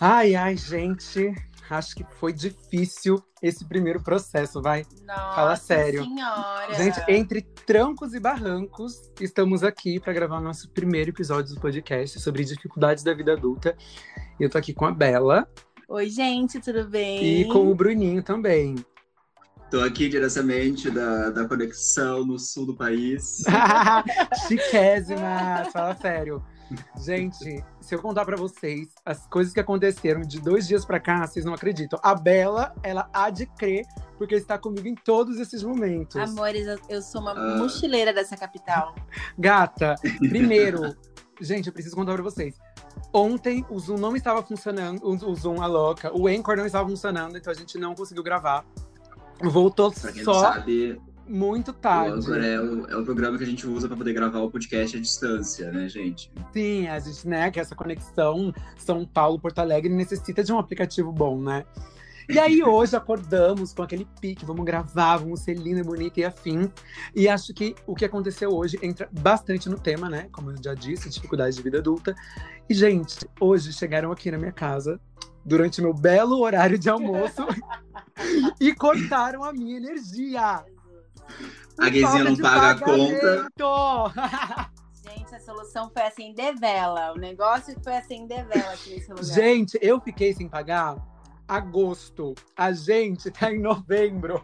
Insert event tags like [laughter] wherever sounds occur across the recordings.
Ai, ai, gente. Acho que foi difícil esse primeiro processo, vai. Nossa Fala sério. Senhora. Gente, entre trancos e barrancos, estamos aqui para gravar o nosso primeiro episódio do podcast sobre dificuldades da vida adulta. Eu tô aqui com a Bela Oi, gente, tudo bem? e com o Bruninho também. Tô aqui diretamente da, da conexão no sul do país. [laughs] Chiquésima! Fala sério. Gente, se eu contar pra vocês as coisas que aconteceram de dois dias pra cá, vocês não acreditam. A Bela, ela há de crer, porque está comigo em todos esses momentos. Amores, eu, eu sou uma Ah. mochileira dessa capital. Gata, primeiro, [laughs] gente, eu preciso contar pra vocês. Ontem o Zoom não estava funcionando, o o Zoom, a louca, o Anchor não estava funcionando, então a gente não conseguiu gravar. Voltou só sabe, muito tarde. É o, é o programa que a gente usa pra poder gravar o podcast à distância, né, gente? Sim, a gente, né, que essa conexão São Paulo-Porto Alegre necessita de um aplicativo bom, né? E aí [laughs] hoje acordamos com aquele pique, vamos gravar, vamos ser linda, bonita e afim. E acho que o que aconteceu hoje entra bastante no tema, né? Como eu já disse, dificuldades de vida adulta. E, gente, hoje chegaram aqui na minha casa, durante meu belo horário de almoço, [laughs] e cortaram a minha energia. A Guizinha não paga a conta. [laughs] Gente, a solução foi acender vela. O negócio foi acender vela aqui nesse lugar. Gente, eu fiquei sem pagar agosto. A gente tá em novembro.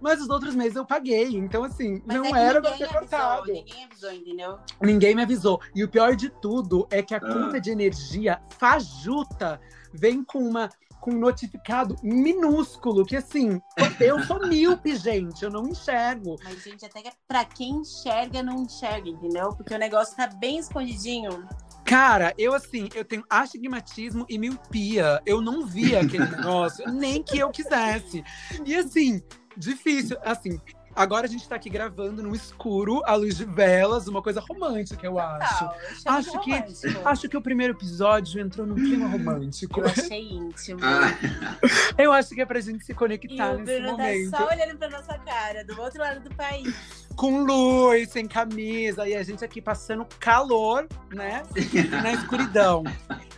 Mas os outros meses eu paguei. Então, assim, Mas não é era pra avisou, cortado. Ninguém avisou, entendeu? Ninguém me avisou. E o pior de tudo é que a Ah. conta de energia fajuta vem com uma com um notificado minúsculo, que assim, eu sou míope, [laughs] gente, eu não enxergo. Mas, gente, até que pra quem enxerga, não enxerga, entendeu? Porque o negócio tá bem escondidinho. Cara, eu assim, eu tenho astigmatismo e miopia. Eu não via aquele [laughs] negócio, nem que eu quisesse. E assim, difícil. Assim, agora a gente tá aqui gravando no escuro, à luz de velas, uma coisa romântica, eu acho. Acho que- romântico. Acho que o primeiro episódio entrou num clima romântico. Eu achei íntimo. Ah, [laughs] Eu acho que é pra gente se e conectar o nesse Bruno momento. tá só olhando pra nossa cara, do outro lado do país. Com luz, sem camisa, e a gente aqui passando calor, né? [laughs] na escuridão.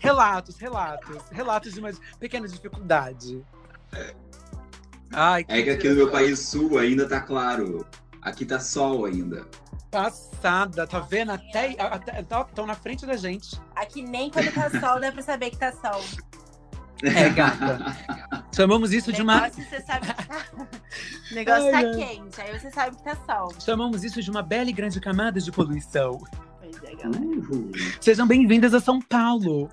Relatos, relatos. Relatos de uma pequena dificuldade. Ai, é que aqui no meu país sul ainda tá claro. Aqui tá sol ainda. passada, tá vendo? Até estão na frente da gente. Aqui nem quando tá sol dá pra saber que tá sol. É, gata. Chamamos isso de uma. negócio, você sabe que tá... O [laughs] negócio Ai, tá ai. quente, aí você sabe que tá sol. Chamamos isso de uma bela e grande camada de poluição. Pois é, galera. Uhul. Sejam bem-vindas a São Paulo.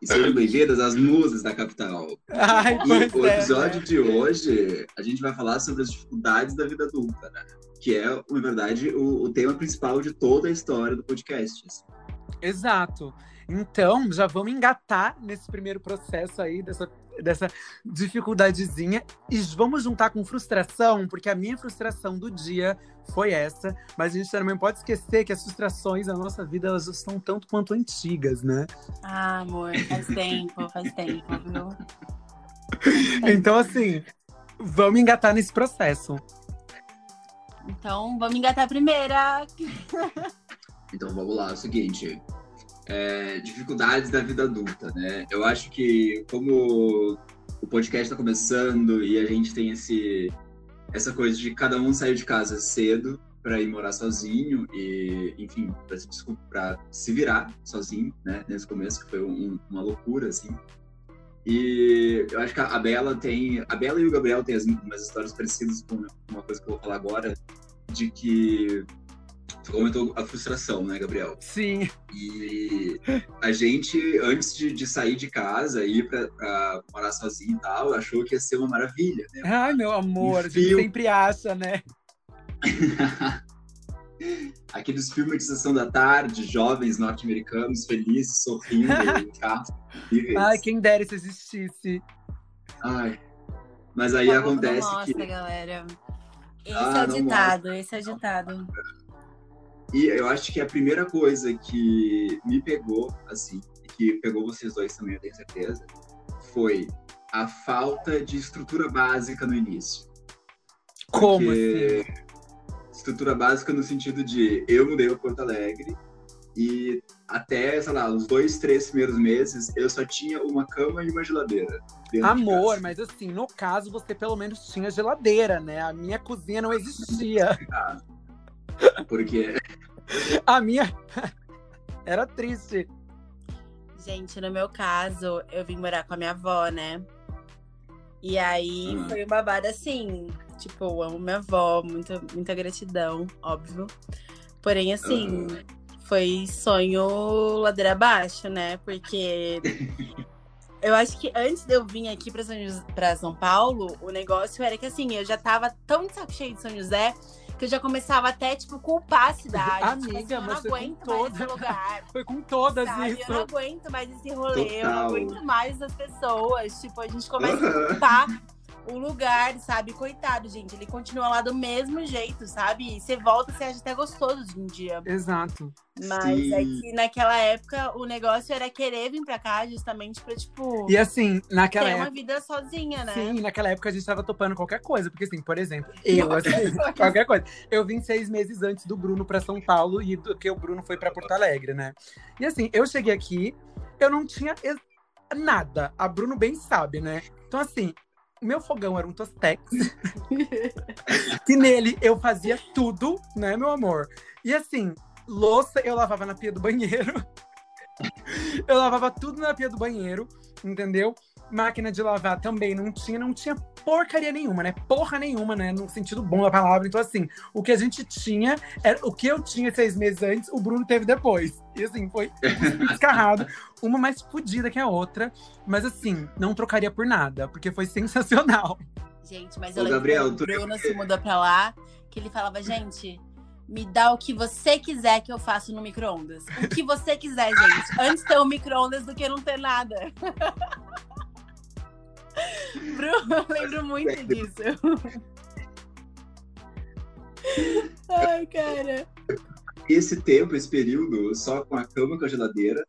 E sejam bem-vindas às musas da capital. Ai, E o é, episódio né? de hoje, a gente vai falar sobre as dificuldades da vida adulta, né? Que é, na verdade, o, o tema principal de toda a história do podcast. assim. Exato. Então, já vamos engatar nesse primeiro processo aí, dessa, dessa dificuldadezinha. E vamos juntar com frustração, porque a minha frustração do dia foi essa. Mas a gente também pode esquecer que as frustrações da nossa vida, elas são tanto quanto antigas, né? Ah, amor, faz tempo, faz tempo, viu? [laughs] Então, assim, vamos engatar nesse processo. Então, vamos engatar a primeira. Então vamos lá, é o seguinte. É, dificuldades da vida adulta, né? Eu acho que como o podcast está começando e a gente tem esse essa coisa de cada um sair de casa cedo para ir morar sozinho e, enfim, para se, se virar sozinho, né? Nesse começo que foi um- uma loucura assim. E eu acho que a Bela tem, a Bela e o Gabriel têm as, umas histórias parecidas com uma coisa que eu vou falar agora, de que tu comentou a frustração, né, Gabriel? Sim, E a gente, antes de, de sair de casa e ir pra, pra morar sozinho e tal, achou que ia ser uma maravilha, né? ai meu amor, a gente sempre acha, né? [laughs] Aqueles filmes de sessão da tarde, jovens norte-americanos, felizes, sorrindo, [laughs] em carros incríveis. Ai, quem dera se existisse. Ai. Mas aí acontece mostra, que. galera. Esse Ah, é o ditado, esse é o ditado. E eu acho que a primeira coisa que me pegou, assim, e que pegou vocês dois também, eu tenho certeza, foi a falta de estrutura básica no início. Como Porque assim? Estrutura básica no sentido de eu mudei para Porto Alegre E até, sei lá, os dois, três primeiros meses, eu só tinha uma cama e uma geladeira. Amor, mas assim, no caso, você pelo menos tinha geladeira, né? A minha cozinha não existia. Ah, porque. [laughs] A minha. [laughs] Era triste. Gente, no meu caso, eu vim morar com a minha avó, né? E aí Hum. foi um babado assim. Tipo, eu amo minha avó, muita, muita gratidão, óbvio. Porém, assim, foi sonho ladeira abaixo, né? Porque eu acho que antes de eu vir aqui pra São, José- pra São Paulo, o negócio era que assim, eu já tava tão de saco cheio de São José que eu já começava até, tipo, culpar a cidade. [laughs] tipo Amiga, assim, eu não mas foi aguento mais esse lugar. [laughs] Foi com todas Sabe? isso. Eu não aguento mais esse rolê, eu não Total. aguento mais as pessoas. Tipo, a gente começa a culpar o lugar, sabe? Coitado, gente. Ele continua lá do mesmo jeito, sabe? E você volta, você acha até gostoso de um dia. Exato. Mas Sim. é que naquela época o negócio era querer vir pra cá justamente pra, tipo, E assim, naquela ter uma época. vida sozinha, né? Sim, naquela época a gente tava topando qualquer coisa. Porque, assim, por exemplo, [laughs] eu, assim, qualquer coisa. Eu vim seis meses antes do Bruno pra São Paulo e do que o Bruno foi pra Porto Alegre, né? E assim, eu cheguei aqui, eu não tinha nada. A Bruno bem sabe, né? Então, assim, meu fogão era um Tostex. que nele eu fazia tudo, né, meu amor? E assim, louça eu lavava na pia do banheiro. [laughs] eu lavava tudo na pia do banheiro, entendeu? Máquina de lavar também não tinha, não tinha porcaria nenhuma, né? Porra nenhuma, né? No sentido bom da palavra. Então, assim, o que a gente tinha, era, o que eu tinha seis meses antes, o Bruno teve depois. E assim, foi descarrado, [laughs] uma mais fodida que a outra. Mas assim, não trocaria por nada, porque foi sensacional. Gente, mas eu Ô, lembro Gabriel, o tu- Bruno se mudou pra lá, que ele falava, gente, me dá o que você quiser que eu faço no micro-ondas. O que você quiser, gente. Antes ter um micro-ondas do que não ter nada. [laughs] [laughs] Bruno, eu lembro muito disso. [laughs] Ai, cara. esse tempo, esse período, só com a cama, com a geladeira.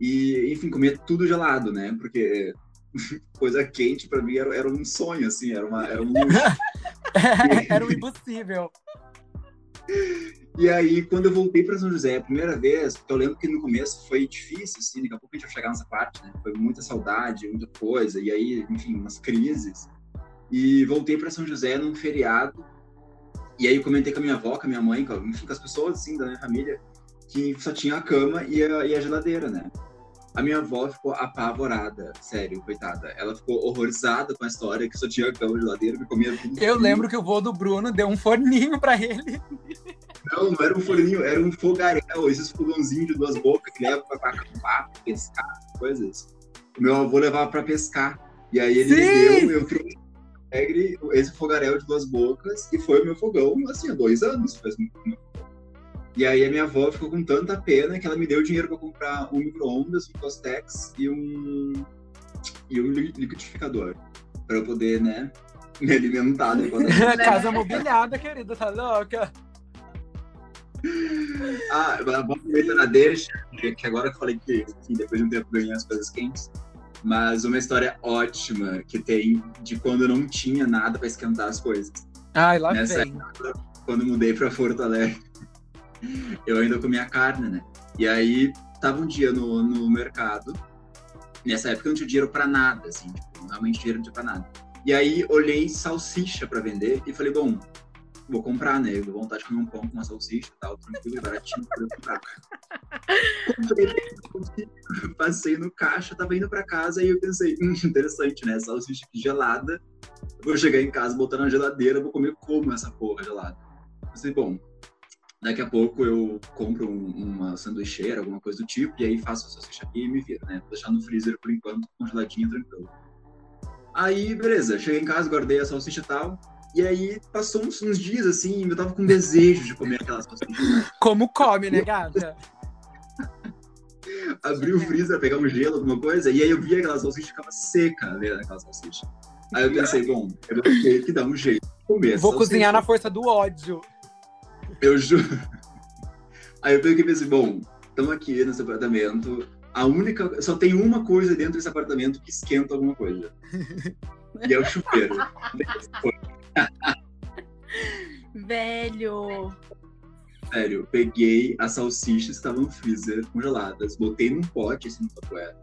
E, enfim, comia tudo gelado, né? Porque [laughs] coisa quente pra mim era, era um sonho, assim, era, uma, era um luxo. era o impossível. E aí, quando eu voltei pra São José a primeira vez, eu lembro que no começo foi difícil, assim, daqui a pouco a gente vai chegar nessa parte, né? Foi muita saudade, muita coisa, e aí, enfim, umas crises. E voltei pra São José num feriado, e aí eu comentei com a minha avó, com a minha mãe, com, enfim, com as pessoas, assim, da minha família, que só tinha a cama e a, e a geladeira, né? A minha avó ficou apavorada, sério, coitada. Ela ficou horrorizada com a história que só tinha cama e a geladeira, que comia tudo. Eu lembro que o vô do Bruno deu um forninho pra ele. Não, não era um forninho, era um fogaréu, esses fogãozinhos de duas bocas que leva pra, acampar, pescar, coisas. O meu avô levava pra pescar. E aí ele Sim! me deu, eu trouxe Alegre, esse fogaréu de duas bocas, e foi o meu fogão, assim, há dois anos. Faz muito tempo. E aí a minha avó ficou com tanta pena que ela me deu dinheiro pra comprar um micro-ondas, um Tostex e um, e um li- liquidificador. Pra eu poder, né, me alimentar depois da [laughs] Casa [laughs] mobiliada, querida, tá louca? Ah, vamos aproveitar na deixa, que agora que eu falei que enfim, depois de um tempo ganhei as coisas quentes. Mas uma história ótima que tem de quando eu não tinha nada pra esquentar as coisas. Ai, lá Nessa vem. Quando eu mudei pra Porto Alegre, [laughs] eu ainda comia carne, né? E aí tava um dia no, no mercado. Nessa época eu não tinha dinheiro pra nada, assim, tipo, realmente dinheiro não tinha pra nada. E aí olhei salsicha pra vender e falei, bom, vou comprar, né? Eu vou vontade de comer um pão com uma salsicha e tal, tranquilo, baratinho, vou comprar. [laughs] Comprei [laughs] passei no caixa, tava indo pra casa e eu pensei, hum, interessante, né? Salsicha aqui gelada. Vou chegar em casa, botar na geladeira, vou comer como essa porra gelada. Pensei, bom, daqui a pouco eu compro um- uma sanduicheira, alguma coisa do tipo, e aí faço a salsicha aqui e me viro, né? Vou deixar no freezer por enquanto, congeladinha, tranquilo. Aí, beleza, cheguei em casa, guardei a salsicha e tal. E aí, passou uns, uns dias assim, eu tava com desejo de comer aquela salsicha. Como come, né, gata? [laughs] Abri o freezer, pegar um gelo, alguma coisa, e aí eu vi aquela salsicha ficava seca, né, aquela salsicha. Aí eu pensei, bom, eu vou ter que dar um jeito de comer Vou salsicha. cozinhar na força do ódio. Eu juro. Aí eu peguei e pensei, bom, estamos aqui nesse apartamento. A única. Só tem uma coisa dentro desse apartamento que esquenta alguma coisa. [laughs] E é o chuveiro. Velho. sério, peguei as salsichas que estavam no freezer, congeladas, botei num pote, assim, no tapoé,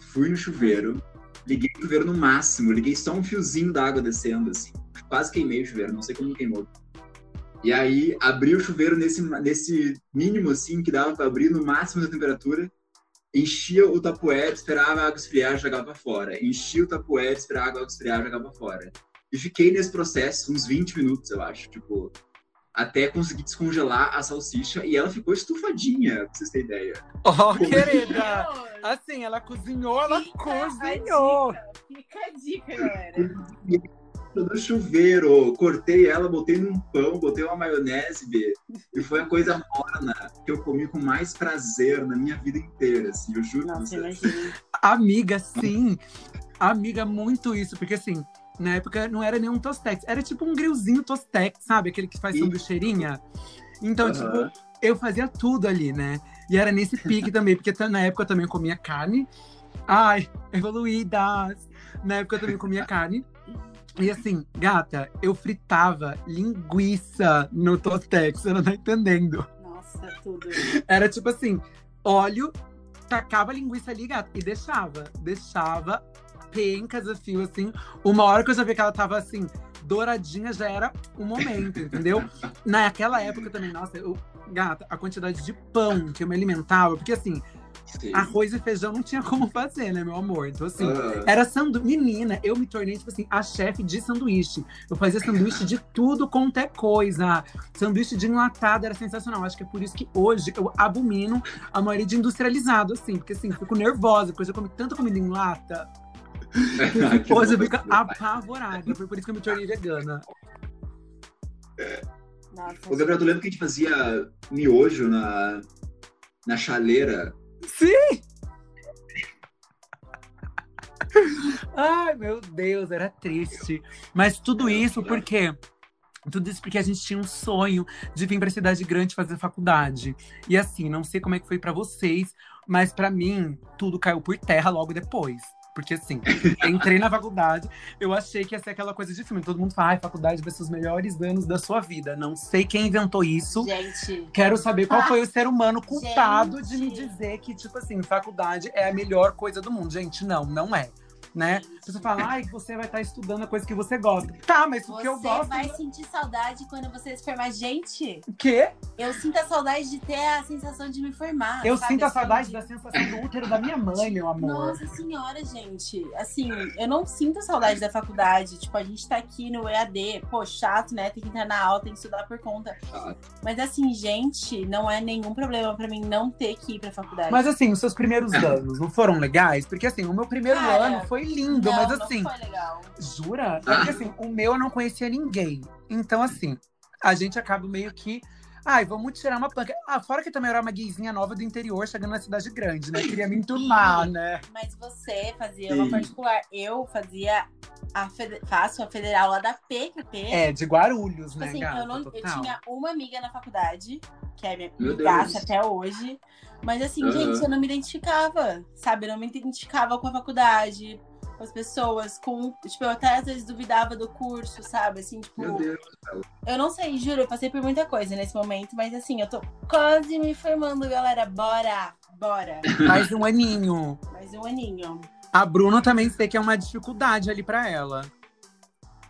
fui no chuveiro, liguei o chuveiro no máximo, liguei só um fiozinho d'água descendo, assim. Quase queimei o chuveiro, não sei como queimou. E aí, abri o chuveiro nesse, nesse mínimo, assim, que dava para abrir no máximo da temperatura, enchia o tapoé, esperava a água esfriar, jogava fora. Enchia o tapoé, esperava a água esfriar, jogava fora. E fiquei nesse processo uns 20 minutos, eu acho, tipo, até conseguir descongelar a salsicha e ela ficou estufadinha, pra vocês terem ideia. Oh, querida! Assim, ela cozinhou, ela Fica cozinhou! A dica, fica a dica, galera. No chuveiro, cortei ela, botei num pão, botei uma maionese, B, e foi a coisa morna que eu comi com mais prazer na minha vida inteira, assim, eu juro Nossa. Amiga, sim! Amiga, muito isso, porque assim, na época não era nenhum Tostex, era tipo um grillzinho Tostex, sabe? Aquele que faz Ih. sanduicheirinha. Então, Aham. tipo, eu fazia tudo ali, né? E era nesse pique também, porque na época eu também comia carne. Ai, evoluídas! Na época eu também comia carne. E assim, gata, eu fritava linguiça no Tostex, você não tá entendendo. Nossa, tudo. Era tipo assim, óleo, tacava a linguiça ali, gata, e deixava. Deixava pencas a fio, assim. Uma hora que eu já vi que ela tava assim, douradinha, já era o momento, entendeu? [laughs] Naquela época também, nossa, eu, gata, a quantidade de pão que eu me alimentava, porque assim, Sim. arroz e feijão não tinha como fazer, né, meu amor? Então, assim, era sanduíche. Menina, eu me tornei, tipo assim, a chefe de sanduíche. Eu fazia sanduíche de tudo quanto é coisa. Sanduíche de enlatado era sensacional. Acho que é por isso que hoje eu abomino a maioria de industrializado, assim. Porque, assim, fico nervosa, porque eu já comi tanta comida em lata. que [laughs] Hoje eu fico apavorada. Foi por isso que eu me tornei vegana. Nossa, Ô, Gabriel, tu lembra que a gente fazia miojo na, na chaleira? Sim! Ai, meu Deus, era triste. Mas tudo isso porque. Tudo isso porque a gente tinha um sonho de vir pra cidade grande fazer faculdade. E assim, não sei como é que foi pra vocês, mas pra mim, tudo caiu por terra logo depois. Porque assim, entrei na faculdade, eu achei que ia ser aquela coisa de filme. Todo mundo fala, ai, faculdade vai ser os melhores anos da sua vida. Não sei quem inventou isso. gente, Quero saber qual foi o ser humano culpado de me Gente. dizer que, tipo assim, faculdade é a melhor coisa do mundo. Gente, não, não é. Né? Você fala, ai, você vai estar estudando a coisa que você gosta. Tá, mas o que eu você gosto. vai sentir saudade quando você se formar. Gente, O quê? eu sinto a saudade de ter a sensação de me formar. Eu sabe? sinto a Assim, saudade de- da sensação do útero da minha mãe, meu amor. Nossa senhora, gente. Assim, eu não sinto saudade da faculdade. Tipo, a gente tá aqui no EAD. Pô, chato, né? Tem que entrar na aula, tem que estudar por conta. Chato. Mas assim, gente, não é nenhum problema pra mim não ter que ir pra faculdade. Mas assim, os seus primeiros anos não foram legais? Porque assim, o meu primeiro Cara, ano foi lindo, não, mas não assim, foi legal. Jura? Ah. Porque assim, o meu eu não conhecia ninguém. Então, assim, a gente acaba meio que. Ai, vamos tirar uma panca. Ah, fora que também era uma gayzinha nova do interior, chegando na cidade grande, né? Queria me enturmar, né? Mas você fazia uma Sim. particular. Eu fazia a fede- faço a federal lá da PQP. É, de Guarulhos, Tipo né, assim, gata? eu, não, eu tinha uma amiga na faculdade, que é minha amigaça até hoje. Mas assim, Aham. gente, eu não me identificava, sabe? Eu não me identificava com a faculdade, com as pessoas, com. Tipo, eu até às vezes duvidava do curso, sabe? Assim, tipo. Meu Deus. Eu não sei, juro, eu passei por muita coisa nesse momento, mas assim, eu tô quase me formando, galera. Bora! Bora! [laughs] Mais um aninho. Mais um aninho. A Bruna também sei que é uma dificuldade ali pra ela.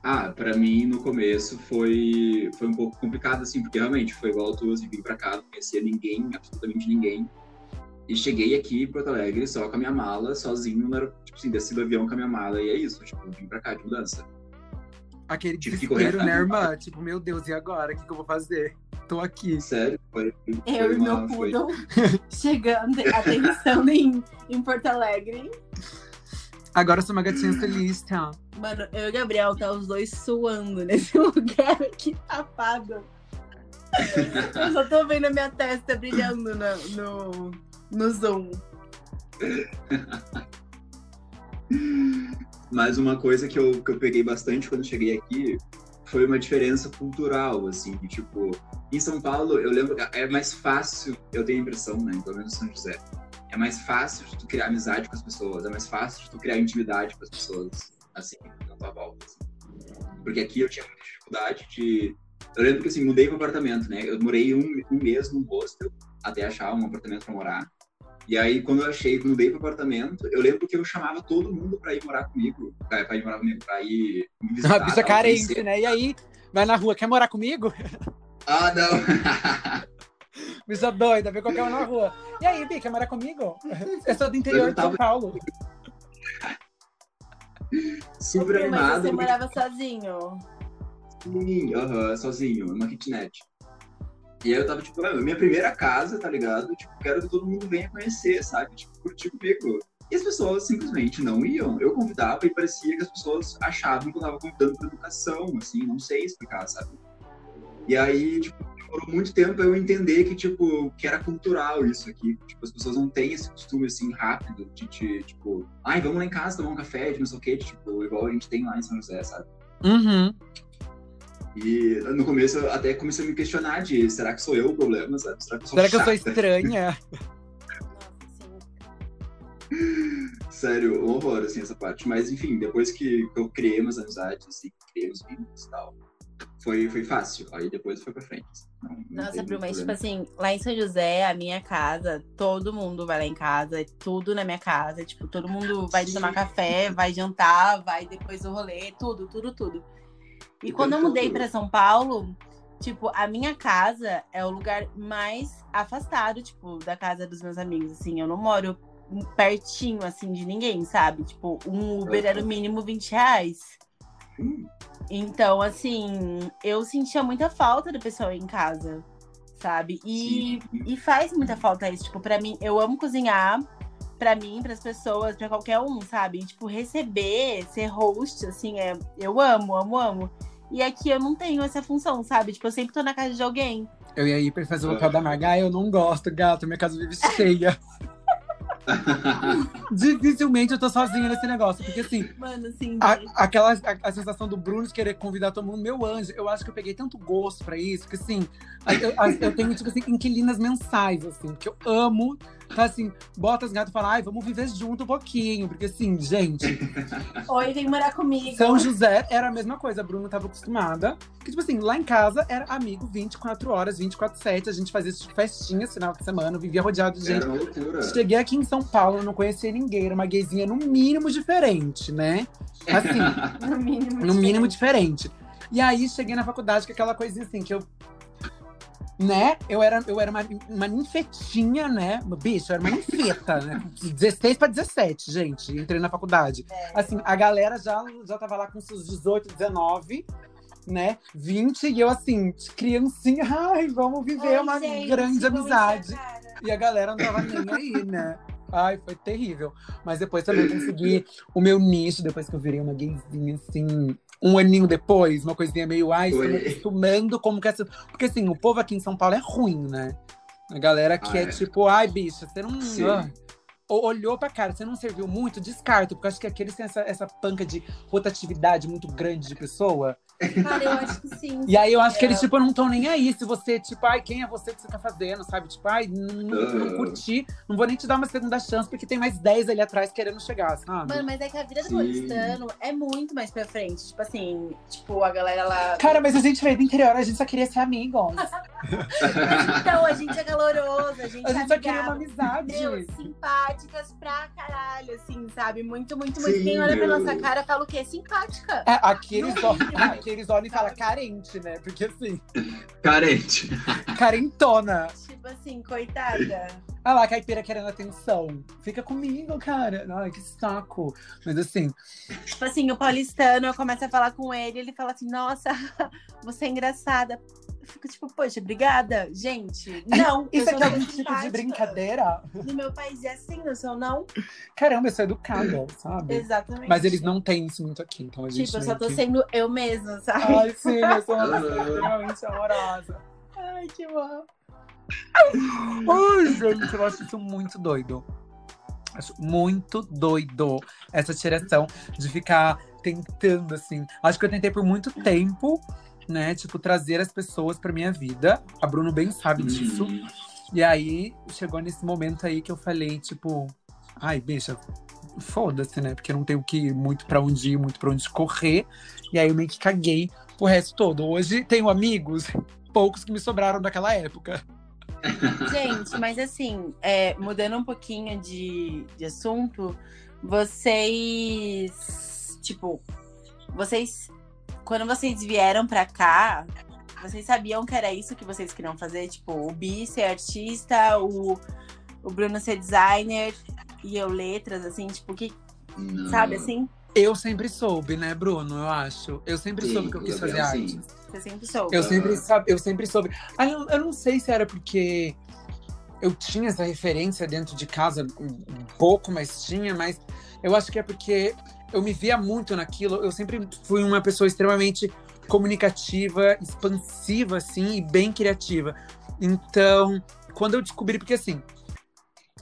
Ah, pra mim, no começo, foi, foi um pouco complicado, assim, porque realmente foi igual tu, assim, vim pra cá, não conhecia ninguém, absolutamente ninguém. E cheguei aqui em Porto Alegre só com a minha mala, sozinho, no tipo assim, desci do avião com a minha mala, e é isso, tipo, vim pra cá de mudança. Aquele Tive que desespero, correr. né, irmã? Tipo, meu Deus, e agora? O que, que eu vou fazer? Tô aqui. Sério, foi, foi Eu e meu poodle [laughs] chegando, atenção em, em Porto Alegre. Agora eu sou uma gatinha solista. Mano, eu e o Gabriel tá os dois suando nesse [laughs] lugar aqui tapado. Eu só tô vendo a minha testa brilhando no, no, no Zoom. Mas uma coisa que eu, que eu peguei bastante quando cheguei aqui foi uma diferença cultural, assim, tipo, em São Paulo, eu lembro, é mais fácil, eu tenho a impressão, né, pelo menos em São José, é mais fácil de tu criar amizade com as pessoas, é mais fácil de tu criar intimidade com as pessoas, assim, na tua volta, assim. Porque aqui eu tinha muita dificuldade de Eu lembro que assim, mudei pro apartamento, né? Eu morei um, um mês num hostel até achar um apartamento pra morar. E aí, quando eu achei, quando mudei pro apartamento, eu lembro que eu chamava todo mundo pra ir morar comigo. Pra, pra ir morar comigo, pra ir me [laughs] visitar. A bicha tal, carente, né? E aí, vai na rua, quer morar comigo? [laughs] Ah, não! [laughs] Bicha doida, vê qualquer um na rua. E aí, Bi, quer morar comigo? Eu sou do interior Eu de São tava- Paulo. Super Ô, Mas animado. você morava sozinho. Sim, aham, sozinho, numa kitnet. E aí eu tava, tipo, "Ah, minha primeira casa, tá ligado? Tipo, quero que todo mundo venha conhecer, sabe? Tipo, curtir comigo. E as pessoas simplesmente não iam. Eu convidava e parecia que as pessoas achavam que eu tava convidando pra educação, assim, não sei explicar, sabe? E aí, tipo, demorou muito tempo eu entender que, tipo, que era cultural isso aqui. Tipo, as pessoas não têm esse costume, assim, rápido de, de tipo, ai, vamos lá em casa tomar um café, de não sei o quê, tipo, igual a gente tem lá em São José, sabe? Uhum. E no começo eu até comecei a me questionar de será que sou eu o problema, sabe? Será que eu sou Será que eu sou estranha? [laughs] Nossa, sim. Sério, um horror, assim, essa parte. Mas, enfim, depois que eu criei umas amizades, assim, criei os vínculos e tal, foi, foi fácil. Aí depois foi pra frente. Não, não Nossa, Bru, mas tipo assim, lá em São José, a minha casa, todo mundo vai lá em casa, é tudo na minha casa. Tipo, todo mundo vai Sim. tomar café, vai jantar, vai depois do rolê, tudo, tudo, tudo. E quando eu mudei pra São Paulo, tipo, a minha casa é o lugar mais afastado, tipo, da casa dos meus amigos. Assim, eu não moro pertinho, assim, de ninguém, sabe? Tipo, um Uber era o mínimo 20 reais. Hum, Então, assim, eu sentia muita falta do pessoal em casa, sabe? E, sim. e faz muita falta isso. Tipo, pra mim, eu amo cozinhar. Pra mim, pras pessoas, pra qualquer um, sabe? Tipo, receber, ser host, assim, é, eu amo, amo, amo. E aqui eu não tenho essa função, sabe? Tipo, eu sempre tô na casa de alguém. Eu ia ir pra fazer o papel da Marga. Ah, eu não gosto, gato. Minha casa vive cheia. [laughs] Dificilmente eu tô sozinha nesse negócio. Porque assim, Mano, assim. a, aquela a, a sensação do Bruno de querer convidar todo mundo, meu anjo, eu acho que eu peguei tanto gosto pra isso, que assim, eu, eu tenho, tipo assim, inquilinas mensais, assim, que eu amo. Tá assim, bota as gatas e fala, ai, vamos viver junto um pouquinho. Porque assim, gente, [laughs] Oi, vem morar comigo. São José era a mesma coisa, a Bruna tava acostumada. Que, tipo assim, lá em casa era amigo 24 horas, 24, 7. A gente fazia festinhas final de semana, vivia rodeado de gente. Era loucura. Cheguei aqui em São Paulo, não conhecia ninguém, era uma gayzinha no mínimo diferente, né? Assim, [laughs] No mínimo. no mínimo diferente. E aí cheguei na faculdade com aquela coisinha assim, que eu. Né? Eu era, eu era uma, uma ninfetinha, né? Bicho, eu era uma ninfeta, né? [laughs] 16 pra 17, gente. Entrei na faculdade. Assim, a galera já, já tava lá com seus 18, 19, né? 20, e eu assim, criancinha, [laughs] ai, vamos viver uma grande amizade. E a galera não tava nem aí, né? Ai, foi terrível. Mas depois também consegui o meu nicho, depois que eu virei uma gayzinha, assim, um aninho depois, uma coisinha meio, ai, me Oi. acostumando como que essa. Porque assim, o povo aqui em São Paulo é ruim, né? A galera que Ah, é, é. tipo, ai, bicha, você não. Ah, olhou pra cara, você não serviu muito, descarta, porque acho que aqui eles têm essa, essa panca de rotatividade muito grande de pessoa. Cara, eu acho que sim. E aí eu acho que É. eles, tipo, não estão nem aí. Se você, tipo, ai, quem é você que você tá fazendo, sabe? Tipo, ai, não, não, não curti, não vou nem te dar uma segunda chance, porque tem mais 10 ali atrás querendo chegar, sabe? Mano, mas é que a vida do paulistano é muito mais pra frente. Tipo assim, tipo, a galera lá. Cara, mas a gente veio do interior, a gente só queria ser amigos. [laughs] Então, a gente é caloroso, a gente, A gente é só queria uma amizade. Meu, simpáticas pra caralho, assim, sabe? Muito, muito, muito. Sim, Quem olha pra meu. nossa cara fala o quê? Simpática. É, aqui eles, [laughs] Aqui eles olham e falam carente, né? Porque assim, Carente. [laughs] carentona. Tipo assim, coitada. Ah lá, a caipira querendo atenção. Fica comigo, cara. Ai, que saco. Mas assim, Tipo assim, o paulistano, eu começo a falar com ele, ele fala assim, nossa, [laughs] você é engraçada. Eu fico tipo, poxa, obrigada, gente. Não, [laughs] isso aqui é algum tipo de brincadeira? No meu país é assim, eu sou não? Caramba, eu sou educada, sabe? Exatamente. Mas eles não têm isso muito aqui, então a gente. Tipo, eu só tô que- sendo eu mesma, sabe? Ai, sim, eu sou uma pessoa [laughs] extremamente amorosa. Ai, que bom. Ai, gente, eu acho isso muito doido. Acho muito doido essa tiração de ficar tentando, assim. Acho que eu tentei por muito tempo, né? Tipo, trazer as pessoas pra minha vida. A Bruno bem sabe disso. Hum, E aí, chegou nesse momento aí que eu falei, tipo, ai, bicha, foda-se, né? Porque eu não tenho que ir muito pra onde ir, muito pra onde correr. E aí eu meio que caguei o resto todo. Hoje tenho amigos, [laughs] poucos que me sobraram daquela época. Gente, mas assim, é, mudando um pouquinho de, de assunto, vocês. Tipo, vocês. Quando vocês vieram pra cá, vocês sabiam que era isso que vocês queriam fazer? Tipo, o Bi ser artista, o, o Bruno ser designer e eu letras, assim, tipo, que. Não. Sabe assim? Eu sempre soube, né, Bruno? Eu acho. Eu sempre Sim, soube que eu quis fazer arte. sim. Você sempre soube. Eu sempre, sabe, eu sempre soube. Ah, eu, eu não sei se era porque eu tinha essa referência dentro de casa, um pouco, mas tinha, mas eu acho que é porque eu me via muito naquilo. Eu sempre fui uma pessoa extremamente comunicativa, expansiva, assim, e bem criativa. Então, quando eu descobri, porque assim,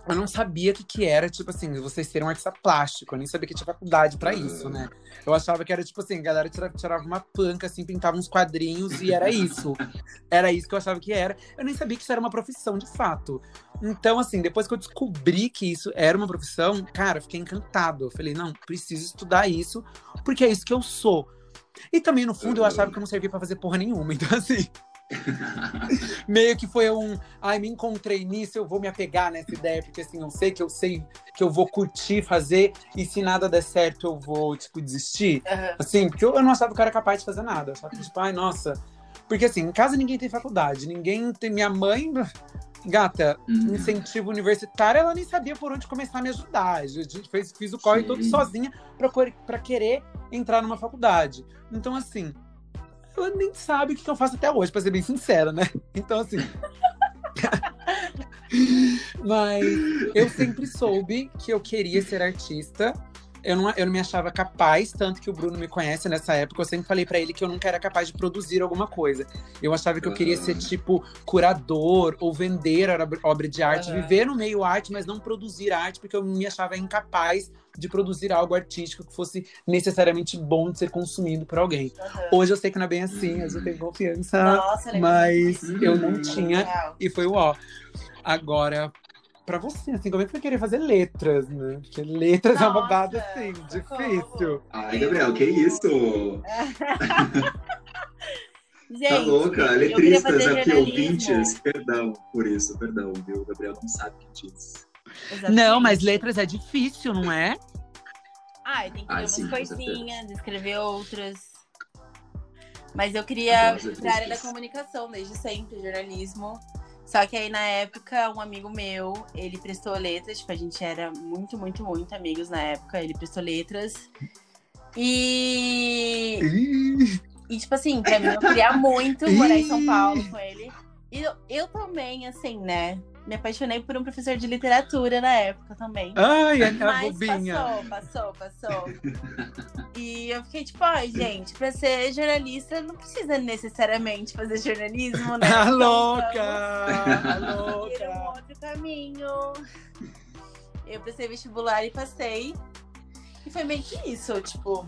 eu não sabia o que, que era, tipo assim, vocês serem um artista plástico. Eu nem sabia que tinha faculdade pra isso, né? Eu achava que era, tipo assim, a galera tira- tirava uma planca, assim, pintava uns quadrinhos e era isso. Era isso que eu achava que era. Eu nem sabia que isso era uma profissão, de fato. Então, assim, depois que eu descobri que isso era uma profissão, cara, fiquei encantado. Eu falei, não, preciso estudar isso, porque é isso que eu sou. E também, no fundo, eu achava que eu não servia pra fazer porra nenhuma. Então, assim, [laughs] meio que foi um. Ai, me encontrei nisso, eu vou me apegar nessa ideia, porque assim, eu sei que eu sei que eu vou curtir fazer, e se nada der certo, eu vou, tipo, desistir. Aham. Assim, porque eu, eu não achava que eu era capaz de fazer nada. Eu achava que, tipo, ai, nossa. Porque assim, em casa ninguém tem faculdade, ninguém tem. Minha mãe, gata, Uhum. incentivo universitário, ela nem sabia por onde começar a me ajudar. A gente fez, fiz o corre todo sozinha pra querer entrar numa faculdade. Então, assim, ela nem sabe o que eu faço até hoje, pra ser bem sincera, né? Então, assim. [laughs] Mas eu sempre soube que eu queria ser artista. Eu não, eu não me achava capaz, tanto que o Bruno me conhece nessa época. Eu sempre falei pra ele que eu nunca era capaz de produzir alguma coisa. Eu achava que eu queria ser, tipo, curador ou vender obra- de arte, Aham. viver no meio arte, mas não produzir arte, porque eu me achava incapaz de produzir algo artístico que fosse necessariamente bom de ser consumido por alguém. aham. Hoje eu sei que não é bem assim, hoje eu tenho confiança. Nossa, lembro mas eu não tinha e foi o ó. Agora, pra você, assim, como é que você vai querer fazer letras, né? Porque letras é uma Nossa, babada, assim, socorro. difícil. Ai, Gabriel, que isso? [laughs] Gente, tá louca? Letristas aqui, jornalismo. ouvintes. Perdão por isso, perdão, viu? O Gabriel não sabe o que diz. Exatamente. Não, mas letras é difícil, não é? Ai, tem que ler umas coisinhas, escrever outras. Mas eu queria pra área da comunicação desde sempre, jornalismo. Só que aí na época, um amigo meu, ele prestou letras, tipo, a gente era muito, muito, muito amigos na época, ele prestou letras. E, e tipo assim, pra mim eu queria muito morar em São Paulo com ele. E eu, eu também, assim, né? Me apaixonei por um professor de literatura na época também. Ai, a, a Mas bobinha. passou, passou, passou. e eu fiquei tipo, ai, gente, pra ser jornalista não precisa necessariamente fazer jornalismo, né? A [laughs] Então, louca! A vamos [laughs] ir um louca! outro caminho. Eu prestei vestibular e passei. E foi meio que isso, tipo,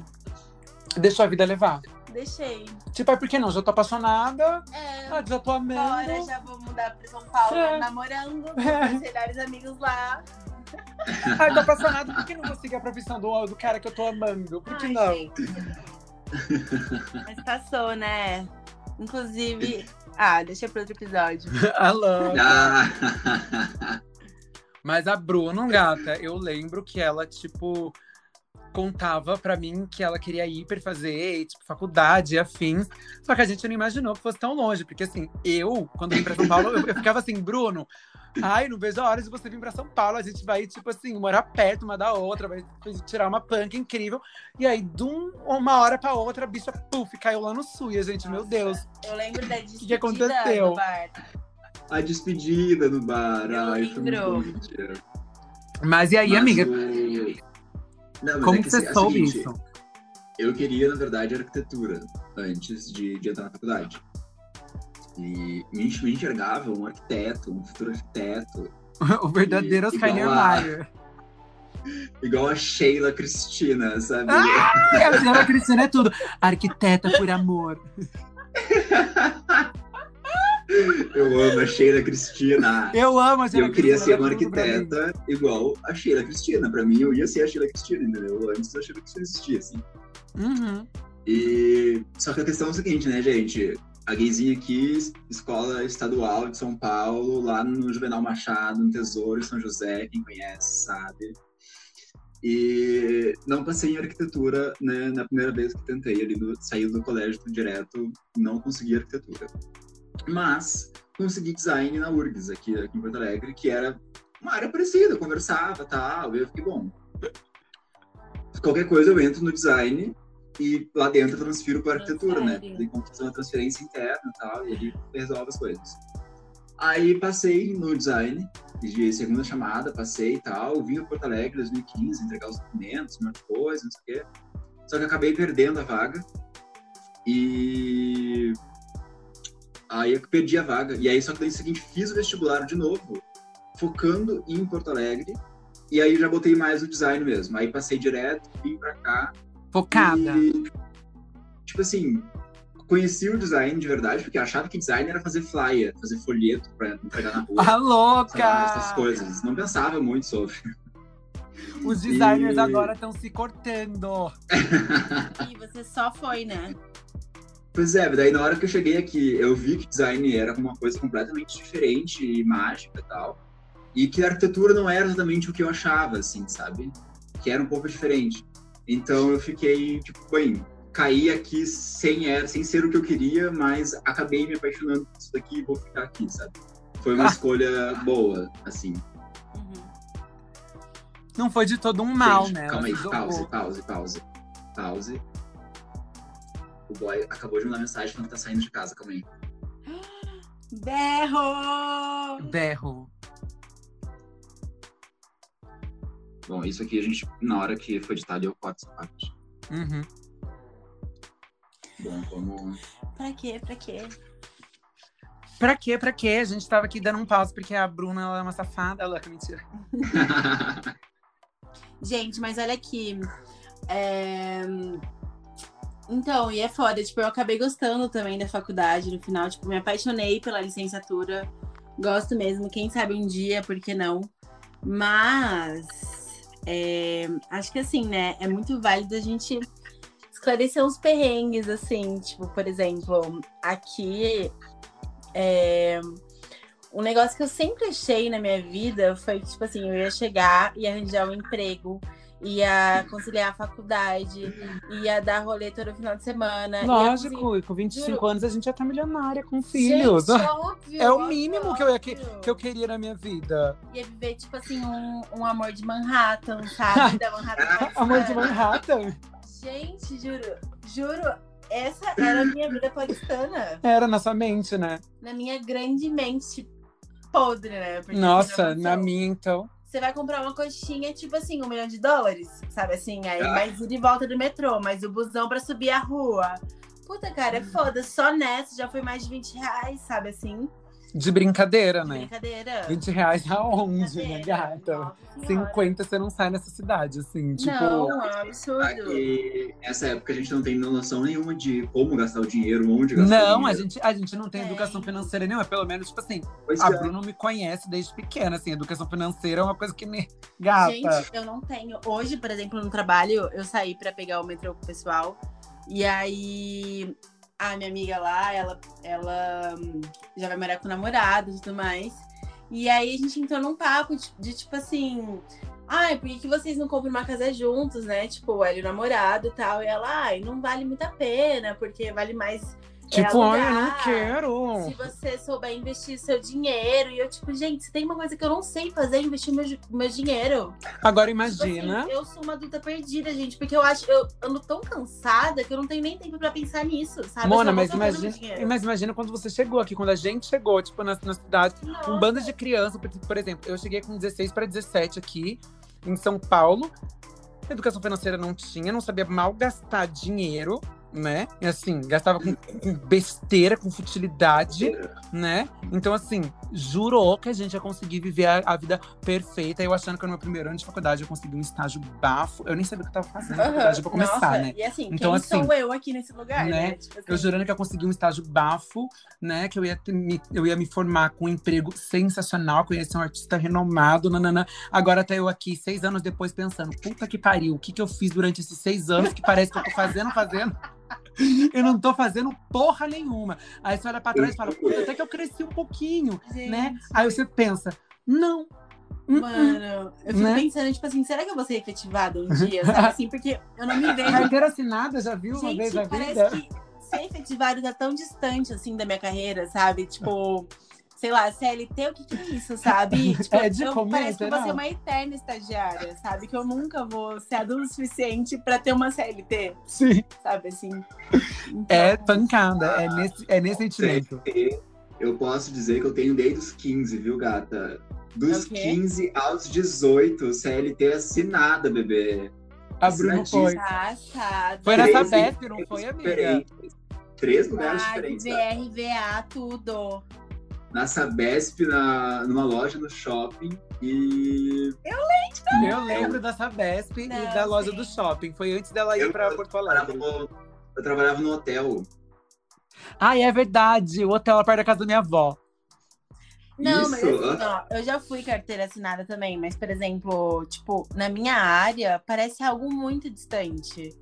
Deixa a vida levar. Deixei. Tipo, ai, por que não? Já tô apaixonada, É, ah, já tô amando. bora, já vou mudar pra São Paulo É. namorando, com É. meus melhores amigos lá. [laughs] Ai, tô apaixonada, por que não vou seguir a profissão do, do cara que eu tô amando? Por que Ai, não? gente. Mas passou, né? Inclusive. [laughs] Ah, deixa pro outro episódio. [laughs] A louca. Ah, Mas a Bruno, gata, eu lembro que ela, tipo, contava pra mim que ela queria ir pra fazer, tipo, faculdade e afins. Só que a gente não imaginou que fosse tão longe. Porque, assim, eu, quando vim pra São Paulo, eu, eu ficava assim, Bruno, ai, não vejo a hora de você vir pra São Paulo. A gente vai, tipo assim, morar perto uma da outra, vai tirar uma punk incrível. E aí, de um- uma hora pra outra, a bicha, puf, caiu lá no sul. E a gente, meu Nossa, Deus. Eu lembro da que despedida aconteceu? do bar. a despedida do bar. Eu Ai, foi muito lembro. Mas e aí, Mas amiga, o- Não, como é que assim, você é o soube seguinte, isso? Eu queria, na verdade, arquitetura antes de, de entrar na faculdade. E me enx- me enxergava um arquiteto, um futuro arquiteto, [laughs] o verdadeiro Oscar igual a- Niemeyer. [laughs] igual a Sheila Cristina, sabe? Ai, a senhora Cristina é tudo. Arquiteta por amor. [laughs] [laughs] Eu amo a Sheila Cristina. Eu amo a senhora Eu queria Cristina, ser uma arquiteta igual a Sheila Cristina. Pra mim, eu ia ser a Sheila Cristina, entendeu? Antes da Sheila Cristina existir, assim. Uhum. E só que a questão é o seguinte, né, gente? A gayzinha aqui, escola estadual de São Paulo, lá no Juvenal Machado, no Tesouro, em São José, quem conhece sabe. E não passei em arquitetura né, na primeira vez que tentei, ali do, saí do colégio direto, não consegui arquitetura. Mas consegui design na URGS, aqui, aqui em Porto Alegre, que era uma área parecida, conversava tal, e eu fiquei bom. Qualquer coisa eu entro no design e lá dentro eu transfiro para arquitetura, né? Tem como fazer uma transferência interna e tal, e ele resolve as coisas. Aí passei no design, de segunda chamada, passei e tal, vim para Porto Alegre em 2015, entregar os documentos, um monte de coisa, não sei o quê. Só que acabei perdendo a vaga. E aí eu perdi a vaga. E aí só que daí seguinte fiz o vestibular de novo, focando em Porto Alegre. E aí já botei mais o design mesmo. Aí passei direto, vim para cá Focada. E, tipo assim, conheci o design de verdade, porque achava que design era fazer flyer, fazer folheto pra entregar na rua. [laughs] Ah, louca! essas coisas. Não pensava muito sobre. [laughs] Os designers e... agora estão se cortando. [laughs] e você só foi, né? Pois é, daí na hora que eu cheguei aqui, eu vi que design era uma coisa completamente diferente e mágica e tal. E que a arquitetura não era exatamente o que eu achava, assim, sabe? Que era um pouco diferente. Então eu fiquei, tipo, bem, caí aqui sem, era, sem ser o que eu queria, mas acabei me apaixonando por isso daqui e vou ficar aqui, sabe? Foi uma ah. escolha boa, assim. Uhum. Não foi de todo um mal, Gente, né? Calma aí, pause, pause, pause, pause. O boy acabou de mandar mensagem falando que tá saindo de casa, calma aí. Berro! Berro. Bom, isso aqui a gente, na hora que foi editado, eu corto essa parte. Uhum. Bom, vamos. Pra quê? Pra quê? Pra quê? Pra quê? A gente tava aqui dando um pause porque a Bruna ela é uma safada. Ela é mentira. [laughs] gente, mas olha aqui. É... Então, e é foda. Tipo, eu acabei gostando também da faculdade no final. Tipo, me apaixonei pela licenciatura. Gosto mesmo. Quem sabe um dia, por que não? Mas é, acho que assim, né? É muito válido a gente esclarecer uns perrengues, assim, tipo, por exemplo, aqui é, um negócio que eu sempre achei na minha vida foi que, tipo assim, eu ia chegar e arranjar um emprego ia conciliar a faculdade, ia dar rolê todo final de semana. Lógico, e com 25 Juro. anos a gente já tá milionária com filhos. Gente, óbvio, é o mínimo que eu, que, que eu queria na minha vida. Ia viver, tipo assim, um, um amor de Manhattan, sabe? Da Manhattan. [laughs] amor de Manhattan? Gente, juro, juro, essa era a minha vida paulistana. Era na sua mente, né? Na minha grande mente podre, né? Porque Nossa, na minha então. Você vai comprar uma coxinha, tipo assim, um milhão de dólares, sabe assim? Aí ah. mais ir de volta do metrô, mas o busão pra subir a rua. Puta, cara, é foda. Só nessa já foi mais de 20 reais, sabe assim? De brincadeira, de né? Brincadeira. 20 reais aonde, né, gata? 50 você não sai nessa cidade, assim, tipo. Não, é um absurdo. Aqui, nessa época a gente não tem noção nenhuma de como gastar o dinheiro, onde gastar não, o dinheiro. Não, a gente, a gente não tem é. educação financeira nenhuma, pelo menos, tipo assim, pois a é. Bruna me conhece desde pequena, assim, educação financeira é uma coisa que me gata. Gente, eu não tenho. Hoje, por exemplo, no trabalho, eu saí para pegar o metrô com o pessoal. E aí a minha amiga lá, ela, ela hum, já vai morar com o namorado e tudo mais. E aí a gente entrou num papo de, de tipo assim. Ai, por que, que vocês não compram uma casa juntos, né? Tipo, ele o namorado e tal. E ela, ai, não vale muito a pena, porque vale mais tipo, olha, eu não quero. Se você souber investir seu dinheiro. E eu, tipo, gente, se tem uma coisa que eu não sei fazer, é investir meu, meu dinheiro. Agora imagina. Tipo assim, eu sou uma adulta perdida, gente, porque eu acho, eu ando tão cansada que eu não tenho nem tempo pra pensar nisso, sabe? Mona, mas imagina, mas imagina quando você chegou aqui, quando a gente chegou, tipo, na, na cidade, Nossa. com banda de criança, por exemplo, eu cheguei com 16 para 17 aqui em São Paulo. Educação financeira não tinha, não sabia mal gastar dinheiro né? E assim, gastava com, com besteira, com futilidade, né? Então, assim, jurou que a gente ia conseguir viver a, a vida perfeita. Eu achando que no meu primeiro ano de faculdade eu consegui um estágio bafo. Eu nem sabia o que eu tava fazendo na faculdade pra começar, Nossa, né? E assim, Então, quem assim, sou eu aqui nesse lugar, né? né, Tipo assim, Eu jurando que eu consegui um estágio bafo, né? Que eu ia, me, eu ia me formar com um emprego sensacional, conhecer um artista renomado, nanana. Agora até eu aqui, seis anos depois, pensando, puta que pariu, o que, que eu fiz durante esses seis anos que parece que eu tô fazendo, fazendo. [laughs] [laughs] Eu não tô fazendo porra nenhuma. Aí você olha pra trás e fala, puta, até que eu cresci um pouquinho, gente, né? Aí você pensa, não. hum. Mano, eu fico Né? pensando, tipo assim, será que eu vou ser efetivada um dia? Sabe assim, porque eu não me vejo. Carteira assinada, já viu uma vez Gente, na parece vida? que ser efetivado tá tão distante, assim, da minha carreira, sabe? Tipo, sei lá, CLT, o que que é isso, sabe? [laughs] Tipo, É de eu, comer, parece que eu vou será? ser uma eterna estagiária, sabe? Que eu nunca vou ser adulto o suficiente pra ter uma CLT, Sim. sabe assim? Então, É pancada, é nesse, é nesse sentimento. CLT, eu posso dizer que eu tenho desde os 15, viu, gata? Dos É o quê? 15 aos 18, CLT assinada, bebê. A Bruno foi. Passada. Foi nessa Três Besp, não foi, amiga? Três lugares Ai, diferentes. VRVA, tudo. Na Sabesp, na, numa loja no shopping. E Eu lembro da Sabesp e Não, da loja sim. do shopping. Foi antes dela ir Eu- pra Porto trabalhava Alegre. no, eu trabalhava no hotel. Ai, é verdade. O hotel lá perto da casa da minha avó. Não, mas Isso, assim, ó, eu já fui carteira assinada também, mas, por exemplo, tipo, na minha área, parece algo muito distante.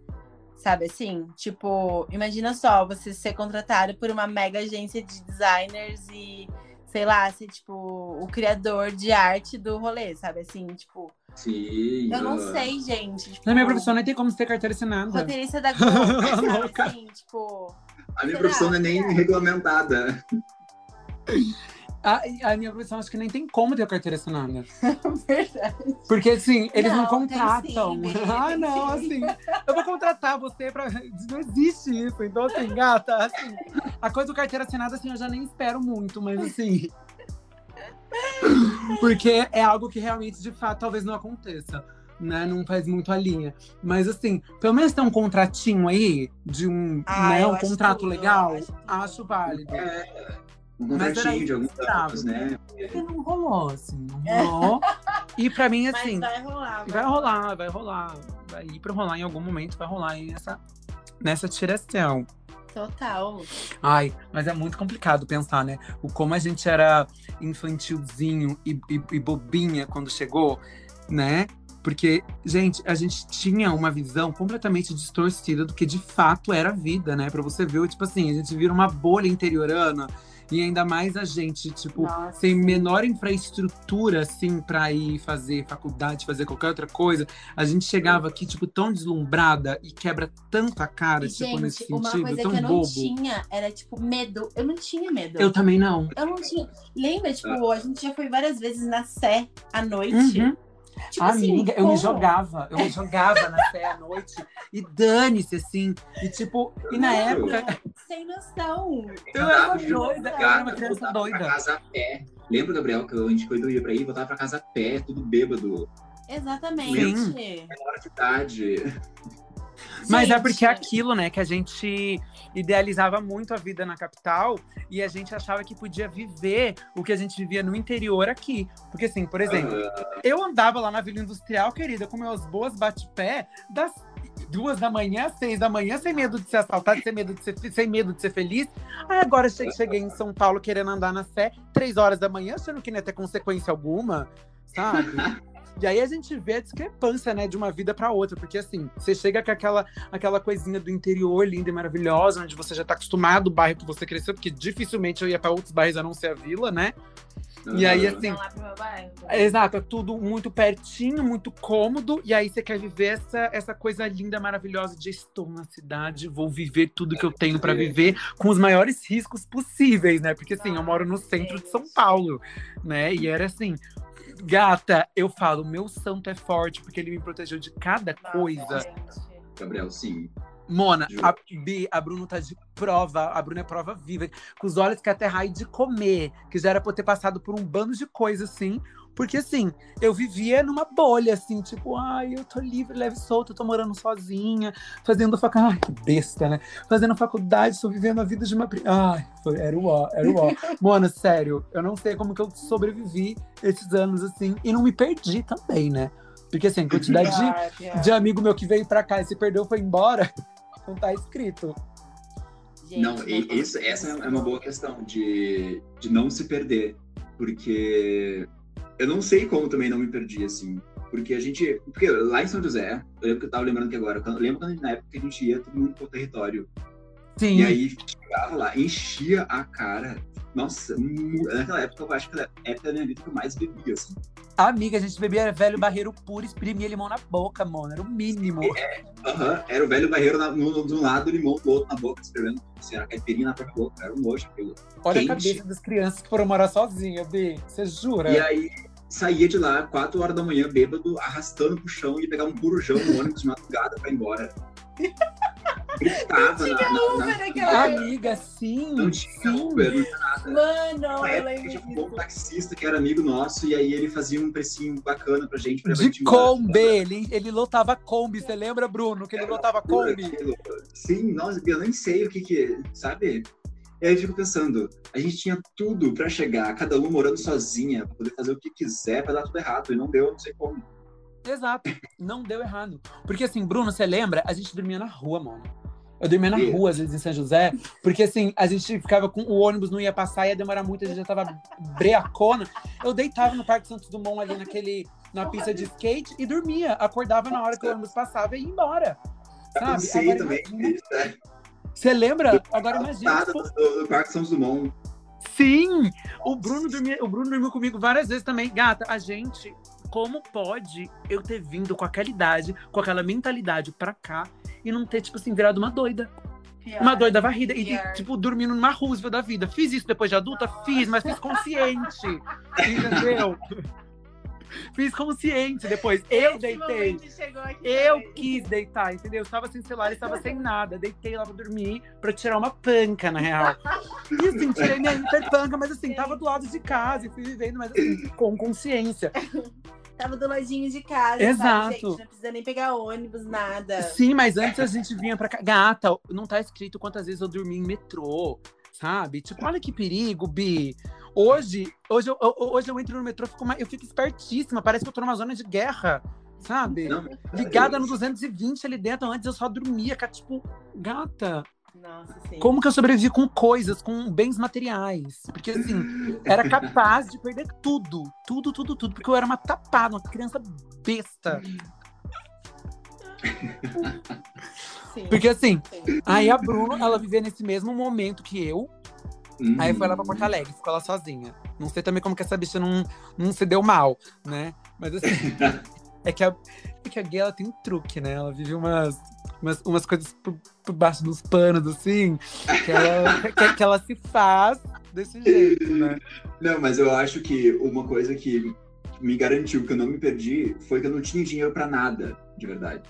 Sabe assim? Tipo, imagina só, você ser contratado por uma mega agência de designers e, sei lá, ser, tipo, o criador de arte do rolê, sabe assim? Tipo, Sim. eu não sei, gente. Tipo, Na minha profissão nem tem como ser carteira assinada. Roteirista da [laughs] Globo, sabe assim? Tipo, A minha Será? profissão não é nem regulamentada. A, a minha profissão acho que nem tem como ter carteira assinada. [laughs] verdade. Porque assim, eles não, Não, contratam. sim, [laughs] ah, não, sim. assim. Eu vou contratar você pra. Não existe isso. Então, assim, gata, assim. A coisa do carteira assinada, assim, eu já nem espero muito, mas assim. [laughs] Porque é algo que realmente, de fato, talvez não aconteça. Né? Não faz muito a linha. Mas assim, pelo menos ter um contratinho aí, de um, Ah, né, um contrato tudo, legal, acho acho válido. Um contratinho de alguns anos, né? Porque não rolou, assim, não rolou. E pra mim, [laughs] assim, Mas vai rolar. vai rolar, vai rolar. Vai ir pra rolar em algum momento, vai rolar aí nessa, nessa tiração. Total. Ai, mas é muito complicado pensar, né? O como a gente era infantilzinho e, e- e bobinha quando chegou, né? Porque, gente, a gente tinha uma visão completamente distorcida do que de fato era a vida, né? Pra você ver, tipo assim, a gente vira uma bolha interiorana e ainda mais a gente, tipo, Nossa. sem menor infraestrutura, assim, pra ir fazer faculdade, fazer qualquer outra coisa, a gente chegava aqui, tipo, tão deslumbrada e quebra tanto a cara, E, tipo, nesse gente, uma sentido, coisa tão que eu não bobo. tinha era, tipo, medo. Eu não tinha medo. Eu também não. Eu não tinha. Lembra, tipo, a gente já foi várias vezes na Sé à noite. Uhum. Tipo assim, Amiga, eu me jogava, eu me jogava na fé à noite e dane-se, assim. E tipo, e na época Sem noção. eu Andava era doida, eu era uma criança voltava pra doida. casa a pé. Lembra, Gabriel, que a gente quando ia pra ir, voltava pra casa a pé, tudo bêbado, Exatamente. menor de idade. Mas é Gente, porque é aquilo, né, que a gente idealizava muito a vida na capital e a gente achava que podia viver o que a gente vivia no interior aqui. Porque, assim, por exemplo, eu andava lá na Vila Industrial, querida, com meus boas bate-pé das duas da manhã, às seis da manhã, sem medo de ser assaltado, sem medo de ser, sem medo de ser feliz. Aí agora che- cheguei em São Paulo querendo andar na fé, três horas da manhã, achando que não ia ter consequência alguma, sabe? [laughs] E aí a gente vê a discrepância, né, de uma vida para outra, porque assim, você chega com aquela, aquela coisinha do interior linda e maravilhosa, onde você já tá acostumado, o bairro que você cresceu, porque dificilmente eu ia para outros bairros a não ser a vila, né? E aí, assim, bairro. Exato, é tudo muito pertinho, muito cômodo, e aí você quer viver essa, essa coisa linda, maravilhosa de estou na cidade, vou viver tudo que eu tenho para viver com os maiores riscos possíveis, né? Porque assim, eu moro no centro de São Paulo, né? E era assim, gata, eu falo, meu santo é forte porque ele me protegeu de cada Nossa, coisa. gente. Gabriel, sim. Mona, a, Bi, a Bruno tá de prova, a Bruna é prova viva, com os olhos que até raio de comer, que já era pra eu ter passado por um bando de coisa assim, Porque assim, eu vivia numa bolha, assim, tipo, ai, eu tô livre, leve e solto, eu tô morando sozinha, fazendo faculdade. Ai, que besta, né? Fazendo faculdade, tô vivendo a vida de uma. Ai, foi, era o ó, era o ó. [laughs] Mano, sério, eu não sei como que eu sobrevivi esses anos, assim, e não me perdi também, né? Porque assim, a quantidade de, de amigo meu que veio pra cá e se perdeu foi embora, [laughs] não tá escrito. Gente, não, isso, essa é uma boa questão de, de não se perder. Porque eu não sei como também não me perdi, assim. Porque a gente. Porque lá em São José, eu lembro que eu tava lembrando aqui agora, eu lembro quando, na época que a gente ia todo mundo pro território. Sim. E aí chegava lá, enchia a cara. Nossa, naquela época, eu acho que era a época da minha vida que eu mais bebia, assim. Amiga, a gente bebia velho barreiro puro, exprimia limão na boca, mano. Era o mínimo. É, uh -huh, era o velho barreiro na, no, de um lado, limão do outro na boca, escrevendo. Assim, era caipirinha na própria boca. Era um nojo aquilo. Olha Quente. a cabeça das crianças que foram morar sozinhas, Bi. Você jura? E aí, saía de lá, 4 horas da manhã, bêbado, arrastando pro chão e pegar um corujão no ônibus de madrugada pra ir embora. [laughs] Gritava na, na, na... Amiga, sim. Não tinha sim. Uber, não tinha nada. Mano, Na eu época, lembro tinha um bom taxista que era amigo nosso, e aí ele fazia um precinho bacana pra gente. Pra De gente. Kombi, ele, ele lotava Kombi. Você lembra, Bruno, que ele lotava Kombi? Aquilo. Sim, nossa, eu nem sei o que que, sabe? E aí eu fico pensando, a gente tinha tudo pra chegar, cada um morando sozinha, pra poder fazer o que quiser, pra dar tudo errado, e não deu, não sei como. Exato. Não deu errado. Porque assim, Bruno, você lembra? A gente dormia na rua, mano. Eu dormia na rua, às vezes, em São José, porque assim, a gente ficava com. O ônibus não ia passar, ia demorar muito, a gente já tava breacona. Eu deitava no Parque Santos Dumont ali naquele. na pista de skate e dormia. Acordava na hora que o ônibus passava e ia embora. Eu Sabe? sei Agora também, imagina-? Você lembra? Agora imagina. Tipo, do, do Parque São Dumont. Sim! O Bruno, dormia, o Bruno dormiu comigo várias vezes também. Gata, a gente, como pode eu ter vindo com aquela idade, com aquela mentalidade pra cá e não ter, tipo assim, virado uma doida? Pior. Uma doida varrida. E, Pior. tipo, dormindo numa Roosevelt da vida. Fiz isso depois de adulta? Fiz, mas fiz consciente. [laughs] entendeu? Fiz consciente depois. Eu deitei. Eu também. quis deitar, entendeu? Eu estava sem celular, eu estava sem nada. Deitei lá pra dormir, pra tirar uma panca, na real. E assim, tirei minha hiperpanca, mas assim, tava do lado de casa e fui vivendo, mas assim, com consciência. Tava do ladinho de casa. Exato. Sabe, gente? Não precisa nem pegar ônibus, nada. Sim, mas antes a gente vinha pra cá. Gata, não tá escrito quantas vezes eu dormi em metrô, sabe? Tipo, olha que perigo, Bi. Hoje, hoje, eu, eu- hoje eu entro no metrô, fico eu fico espertíssima. Parece que eu tô numa zona de guerra, sabe? Não, Ligada no 220 ali dentro. Antes eu só dormia, cara, tipo, gata. Nossa, sim. Como que eu sobrevivi com coisas, com bens materiais? Porque, assim, era capaz de perder tudo. Tudo, tudo, tudo. Porque eu era uma tapada, uma criança besta. Sim, Porque, assim, sim. aí a Bruna, ela vivia nesse mesmo momento que eu. Uhum. Aí foi lá pra Porto Alegre, ficou lá sozinha. Não sei também como que essa bicha não, não se deu mal, né? Mas, assim, [laughs] é que a, é que a gay, ela tem um truque, né? Ela vive umas, umas, umas coisas por, por baixo dos panos, assim, que ela, [laughs] que, que ela se faz desse jeito, né? Não, mas eu acho que uma coisa que me garantiu que eu não me perdi foi que eu não tinha dinheiro pra nada, de verdade.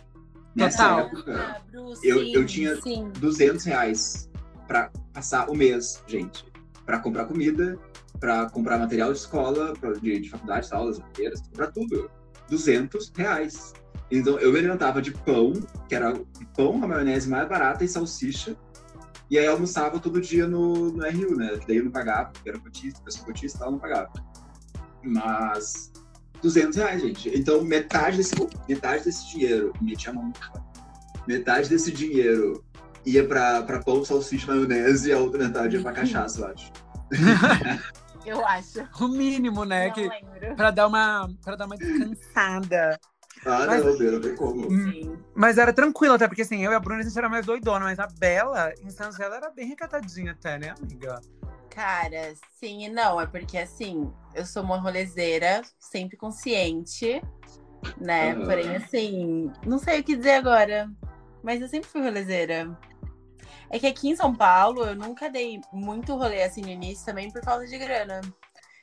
Nessa Total. época, Ah, Bru, Eu- sim, eu tinha- Sim. 200 reais pra passar o mês, gente. Pra comprar comida, pra comprar material de escola, pra- de, de faculdade, aulas inteiras, pra tudo. 200 reais. Então eu me alimentava de pão, que era pão, a maionese mais barata e salsicha. E aí eu almoçava todo dia no, no RU, né? Que daí eu não pagava, porque era cotista, eu sou cotista e tal, não pagava. Mas 200 reais, gente. Então metade desse, metade desse dinheiro, meti a mão metade desse dinheiro ia pra, pra pão, salsicha, maionese e a outra metade ia pra cachaça, eu acho. [laughs] Eu acho. O mínimo, né? não Que, lembro. pra, dar uma, pra dar uma descansada. Ah, Mas- não, não tem como. Sim. Mas era tranquilo, até porque assim, eu e a Bruna a gente era mais doidona, mas a Bela, em São José, ela era bem recatadinha até, né, amiga? Cara, sim e não. É porque, assim, eu sou uma rolezeira, sempre consciente, né? Porém, assim, não sei o que dizer agora. Mas eu sempre fui rolezeira. É que aqui em São Paulo, eu nunca dei muito rolê assim no início também por falta de grana.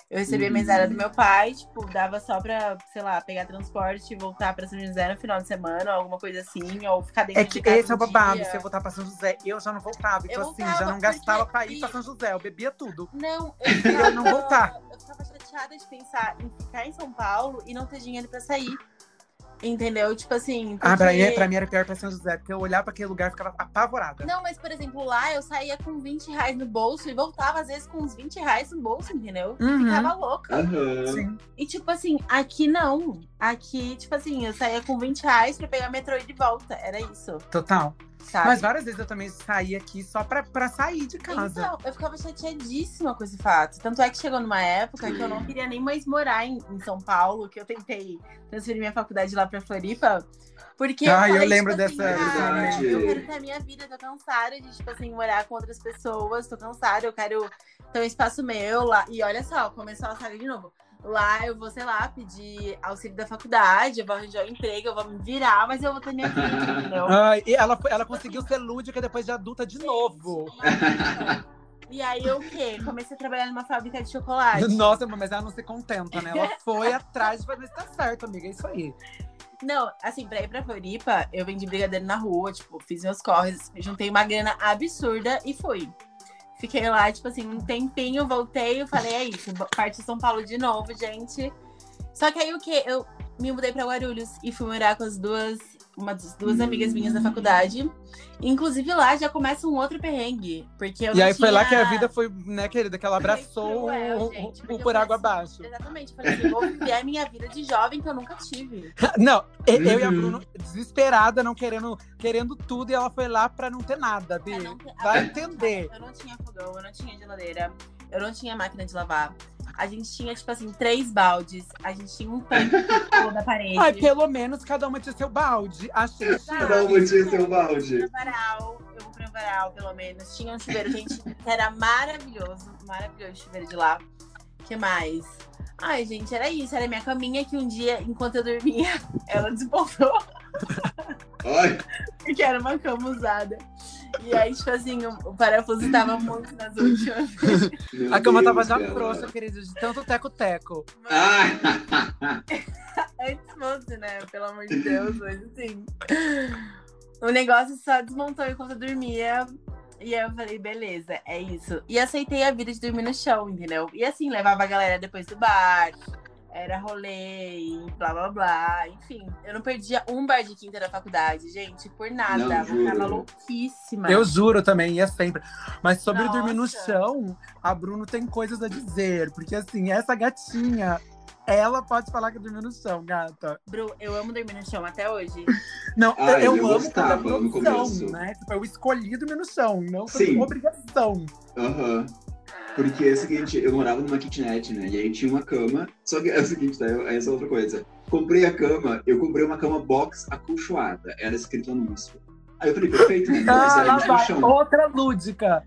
Eu recebia a Uhum. mesada do meu pai, tipo, dava só pra, sei lá, pegar transporte e voltar pra São José no final de semana, alguma coisa assim, ou ficar dentro É de que casa esse é o babado, dia. se eu voltar pra São José, eu já não voltava. Então, Eu assim, voltava, já não gastava pra ir pra São José, eu bebia tudo. Não, eu [laughs] Eu não voltar. Eu ficava chateada de pensar em ficar em São Paulo e não ter dinheiro pra sair. Entendeu? Tipo assim. Ah, pra, porque- mim, pra mim era pior pra São José, porque eu olhava pra aquele lugar e ficava apavorada. Não, mas, por exemplo, lá eu saía com 20 reais no bolso e voltava, às vezes, com uns 20 reais no bolso, entendeu? Uhum. Ficava louca. Aham. Sim. E, tipo assim, aqui não. Aqui, tipo assim, eu saía com 20 reais pra pegar metrô e de volta. Era isso, Total. Sabe? Mas várias vezes eu também saí aqui só pra, pra sair de casa. Então, eu ficava chateadíssima com esse fato. Tanto é que chegou numa época que eu não queria nem mais morar em, em São Paulo, que eu tentei transferir minha faculdade lá pra Floripa. Porque Ah, eu falei, lembro tipo assim, dessa- desse "Ah, momento." Eu quero ter a minha vida, tô cansada de, tipo assim, morar com outras pessoas, tô cansada, eu quero ter um espaço meu lá. E olha só, começou a saga de novo. Lá eu vou, sei lá, pedir auxílio da faculdade, eu vou arranjar um emprego, eu vou me virar, mas eu vou ter minha vida, entendeu? [laughs] Ai, e ela, ela conseguiu ser lúdica depois de adulta de novo. E aí eu o quê? Comecei a trabalhar numa fábrica de chocolate. [laughs] Nossa, mas ela não se contenta, né? Ela foi [laughs] atrás de fazer isso tá certo, amiga. É isso aí. Não, assim, pra ir pra Floripa, eu vendi brigadeiro na rua, tipo, fiz meus corres, juntei uma grana absurda e fui. Fiquei lá, tipo assim, um tempinho, voltei, eu falei, é isso, parte São Paulo de novo, gente. Só que aí o que? Eu me mudei pra Guarulhos e fui morar com as duas, uma das duas amigas minhas da faculdade. Inclusive lá já começa um outro perrengue. Porque eu E não aí foi lá tinha- que a vida foi, né, querida? Que ela abraçou cruel, o- gente, o, o por água abaixo. Exatamente, falei assim, vou viver a minha vida de jovem que eu nunca tive. [laughs] Não, eu e a Uhum. Bruno desesperada, não querendo, querendo tudo, e ela foi lá pra não ter nada, Bi. Não Vai Ah, entender. Eu não tinha fogão, eu não tinha geladeira, eu não tinha máquina de lavar. A gente tinha, tipo assim, três baldes. A gente tinha um tanque [laughs] da parede. Ai, pelo menos cada uma tinha seu balde. Achei. Cada uma tinha seu balde. Varal, eu comprei um varal, pelo menos. Tinha um chuveiro [laughs] que era maravilhoso. Maravilhoso o chuveiro de lá. que mais? Ai, gente, era isso. Era minha caminha que um dia, enquanto eu dormia, [laughs] ela desmontou. Ai, Porque era uma cama usada. E aí, tipo assim, o, parafuso tava muito nas últimas. meu A cama tava Deus, já cara. frouxa, querido, de tanto teco-teco. Ai, [laughs] Antes fosse, né? Pelo amor de Deus, mas assim. O negócio só desmontou enquanto eu dormia. E aí eu falei, beleza, é isso. E aceitei a vida de dormir no chão, entendeu? E assim, levava a galera depois do bar. Era rolê, e blá blá blá. Enfim, eu não perdia um bar de quinta da faculdade, gente, por nada. Não, eu ficava juro. louquíssima. Eu juro também, ia sempre. Mas sobre Nossa. dormir no chão, a Bruno tem coisas a dizer. Porque assim, essa gatinha, ela pode falar que dormiu no chão, gata. Bru, eu amo dormir no chão até hoje. [laughs] Não, Ah, eu, eu amo gostava quando é no começo. né? Tipo, eu escolhi dormir no chão, não foi Sim. obrigação. Aham. Porque é o seguinte, eu morava numa kitnet, né? E aí tinha uma cama. Só que é o seguinte, tá? Eu- Essa é outra coisa. Comprei a cama, eu comprei uma cama box acolchoada. Era escrito anúncio. Aí eu falei, perfeito, né? Não Ah, precisa lá vai. chão. Outra lúdica.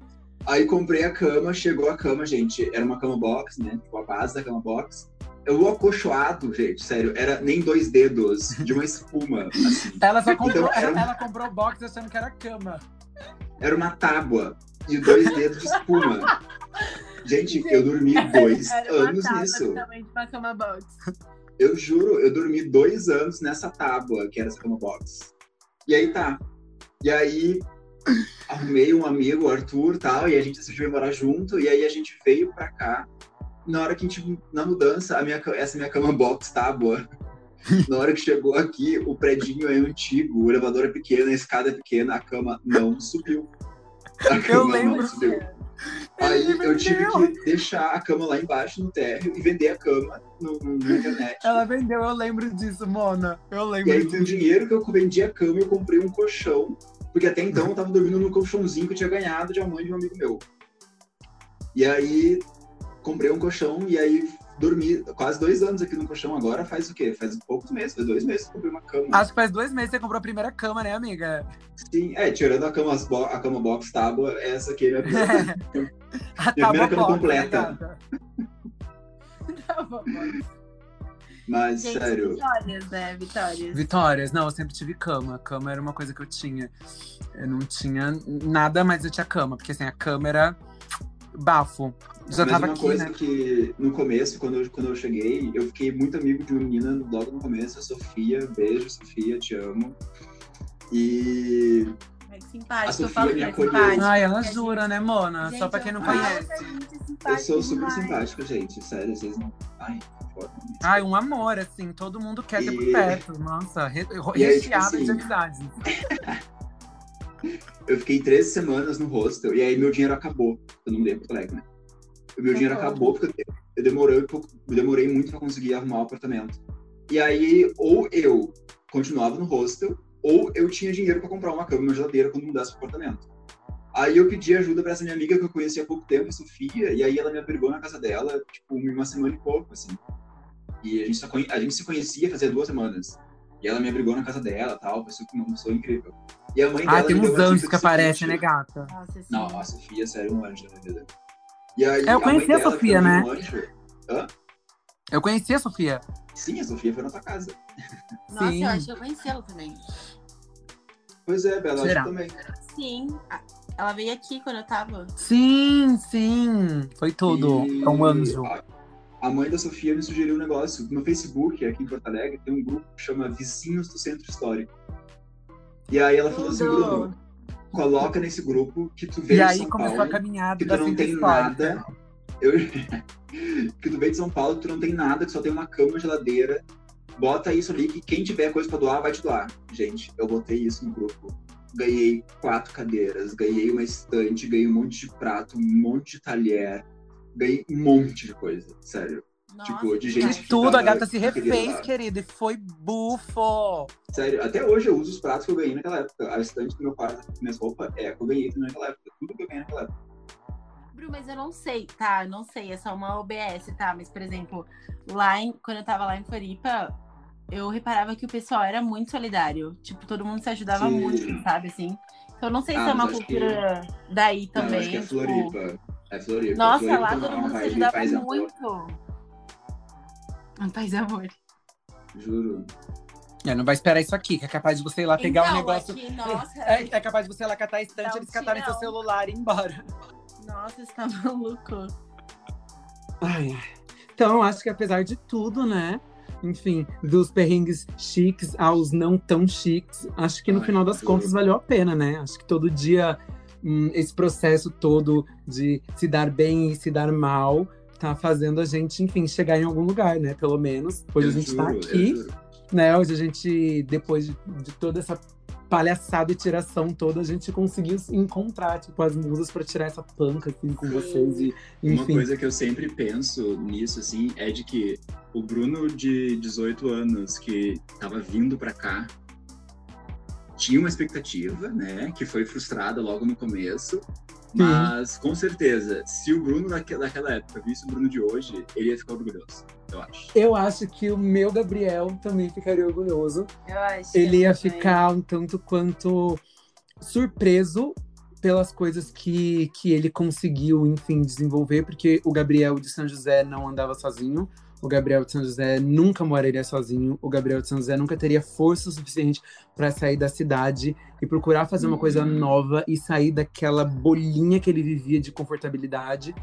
Aí comprei a cama, chegou a cama, gente. Era uma cama box, né? Tipo, a base da cama box. O acolchoado, gente, sério, era nem dois dedos de uma espuma, assim. Ela só comprou, Então, era ela, ela comprou box achando que era cama. Era uma tábua de dois dedos de espuma. Gente, eu dormi dois anos nisso. uma cama box. Eu juro, eu dormi dois anos nessa tábua, que era essa cama box. E aí tá. E aí arrumei um amigo, o Arthur, tal, e a gente decidiu morar junto, e aí a gente veio pra cá. Na hora que a gente, na mudança, a minha, essa minha cama box tábua, [laughs] na hora que chegou aqui, o predinho é antigo, o elevador é pequeno, a escada é pequena, a cama não subiu. A cama lembro. não subiu. Aí eu tive que deixar a cama lá embaixo no térreo e vender a cama no, no- na internet. Ela vendeu, eu lembro disso, Mona. Eu E lembro aí, com o disso. dinheiro que eu vendi a cama, eu comprei um colchão. Porque até então eu tava dormindo num colchãozinho que eu tinha ganhado de uma mãe de um amigo meu. E aí, comprei um colchão e aí dormi quase dois anos aqui no colchão agora. Faz o quê? Faz poucos meses, faz dois meses que eu comprei uma cama. Acho que faz dois meses que você comprou a primeira cama, né, amiga? Sim, é, tirando a cama, a cama box tábua, essa aqui é a minha primeira. [laughs] A Minha primeira cama box, completa. [laughs] Mas, Gente, sério. vitórias, né? Vitórias. Vitórias, não, eu sempre tive cama. Cama era uma coisa que eu tinha. Eu não tinha nada, mas eu tinha cama, porque assim, a cama era bafo. Já Mas tava uma aqui, coisa né? que no começo, quando eu, quando eu cheguei, eu fiquei muito amigo de uma menina logo no começo, a Sofia. Beijo, Sofia, te amo. E que simpática. A Eu falo que me é acolheu. simpática. Ai, ela jura, né, Mona? gente- Só pra quem não eu conhece. é Eu simpática sou super demais. simpático, gente. Sério, vocês não. Ai, foda. Ai, um amor, assim, todo mundo quer ter por E- perto. Nossa, re- E tipo recheado de assim, amizades. [laughs] Eu fiquei três semanas no hostel e aí meu dinheiro acabou. Eu não mudei em Porto Alegre, né? O meu dinheiro acabou porque eu- demorei, eu demorei muito pra conseguir arrumar o apartamento. E aí, ou eu continuava no hostel, ou eu tinha dinheiro pra comprar uma cama e uma geladeira quando mudasse pro apartamento. Aí eu pedi ajuda pra essa minha amiga que eu conheci há pouco tempo, a Sofia, e aí ela me abrigou na casa dela, tipo, uma semana e pouco, assim. E a gente, só a gente se conhecia fazia duas semanas. E ela me abrigou na casa dela tal, foi super uma pessoa incrível. E a mãe dela Ah, tem uns anjos que aparecem, né, gata? Nossa, sim. não, a Sofia, sério, um anjo na minha vida. E aí, É, eu a mãe conheci a dela, Sofia, né? um anjo. Eu conheci a Sofia. Sim, a Sofia foi na tua casa. Nossa, Sim. eu acho que eu conheci ela também. Pois é, Bela, acho Será? que também. Sim. a- Ela veio aqui quando eu tava. Sim, sim. Foi tudo. E É um anjo. A, a mãe da Sofia me sugeriu um negócio. No Facebook, aqui em Porto Alegre, tem um grupo que chama Vizinhos do Centro Histórico. E aí ela falou assim. Bruno, coloca nesse grupo que tu veio E de aí São começou Paulo, que tu não tem Histórica. nada. Eu... [laughs] que tu veio de São Paulo, que tu não tem nada, que só tem uma cama, geladeira. Bota isso ali que quem tiver coisa pra doar, vai te doar. Gente, eu botei isso no grupo. Ganhei quatro cadeiras, ganhei uma estante, ganhei um monte de prato, um monte de talher. Ganhei um monte de coisa, sério. Nossa, Tipo, de gente De tudo, a gata se refez, doar. querida, e foi bufo. Sério, até hoje eu uso os pratos que eu ganhei naquela época. A estante do meu quarto, minhas roupas, é, que eu ganhei também naquela época. Tudo que eu ganhei naquela época. Bru, mas eu não sei, tá? Eu não sei, é só uma OBS, tá? Mas, por exemplo, lá em, quando eu tava lá em Floripa, eu reparava que o pessoal era muito solidário. Tipo, todo mundo se ajudava Sim. muito, sabe, assim? Então, eu não sei Ah, se é uma acho que- cultura daí Não, também. acho que é tipo, Floripa. É Floripa. Nossa, Floripa lá tem todo mundo se ajudava e amor, muito. Um paz e amor. Juro. É, não vai esperar isso aqui, que é capaz de você ir lá pegar então, um negócio. aqui, nossa, É, é capaz de você ir lá catar a estante, um eles catarem seu tirão. celular e ir embora. nossa, você tá maluco. Ai, ai. Então, acho que apesar de tudo, né? Enfim, dos perrengues chiques aos não tão chiques, acho que no Ai, final das juro. contas valeu a pena, né? Acho que todo dia, hum, esse processo todo de se dar bem e se dar mal, tá fazendo a gente, enfim, chegar em algum lugar, né? Pelo menos. Hoje Eu a gente juro, tá aqui, né? Hoje a gente, depois de, de toda essa palhaçada e tiração toda, a gente conseguiu se encontrar, tipo, as musas pra tirar essa panca, assim, com Sim. vocês. E, Uma enfim. coisa que eu sempre penso nisso, assim, é de que o Bruno de 18 anos que tava vindo pra cá tinha uma expectativa, né, que foi frustrada logo no começo, mas com certeza, se o Bruno daque- daquela época visse o Bruno de hoje, ele ia ficar orgulhoso, eu acho. Eu acho que o meu Gabriel também ficaria orgulhoso. Eu acho. Ele ia também. ficar um tanto quanto surpreso pelas coisas que, que ele conseguiu, enfim, desenvolver, porque o Gabriel de São José não andava sozinho. O Gabriel de São José nunca moraria sozinho. O Gabriel de São José nunca teria força suficiente para sair da cidade e procurar fazer uma coisa Uhum. nova e sair daquela bolinha que ele vivia de confortabilidade.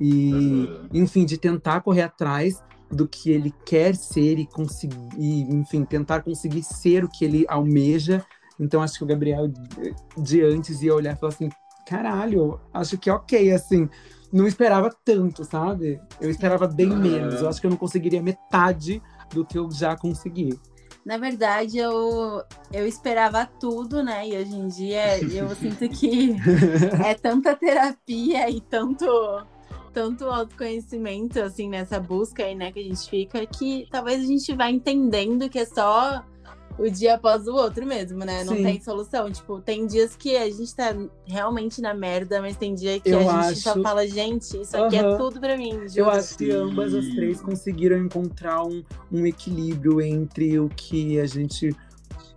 E, Uhum. enfim, de tentar correr atrás do que ele quer ser e conseguir, enfim, tentar conseguir ser o que ele almeja. Então acho que o Gabriel de- de antes ia olhar e falar assim: caralho, acho que é ok, assim. Não esperava tanto, sabe? Eu esperava bem Aham. menos. Eu acho que eu não conseguiria metade do que eu já consegui. Na verdade, eu, eu esperava tudo, né? E hoje em dia eu [laughs] sinto que é tanta terapia e tanto, tanto autoconhecimento, assim, nessa busca aí, né, que a gente fica, que talvez a gente vá entendendo que é só o dia após o outro mesmo, né? Não Sim. tem solução. Tipo, tem dias que a gente tá realmente na merda, mas tem dia que Eu a gente só fala, gente, isso aqui é tudo pra mim, Eu acho que ambas as três conseguiram encontrar um, um equilíbrio entre o que a gente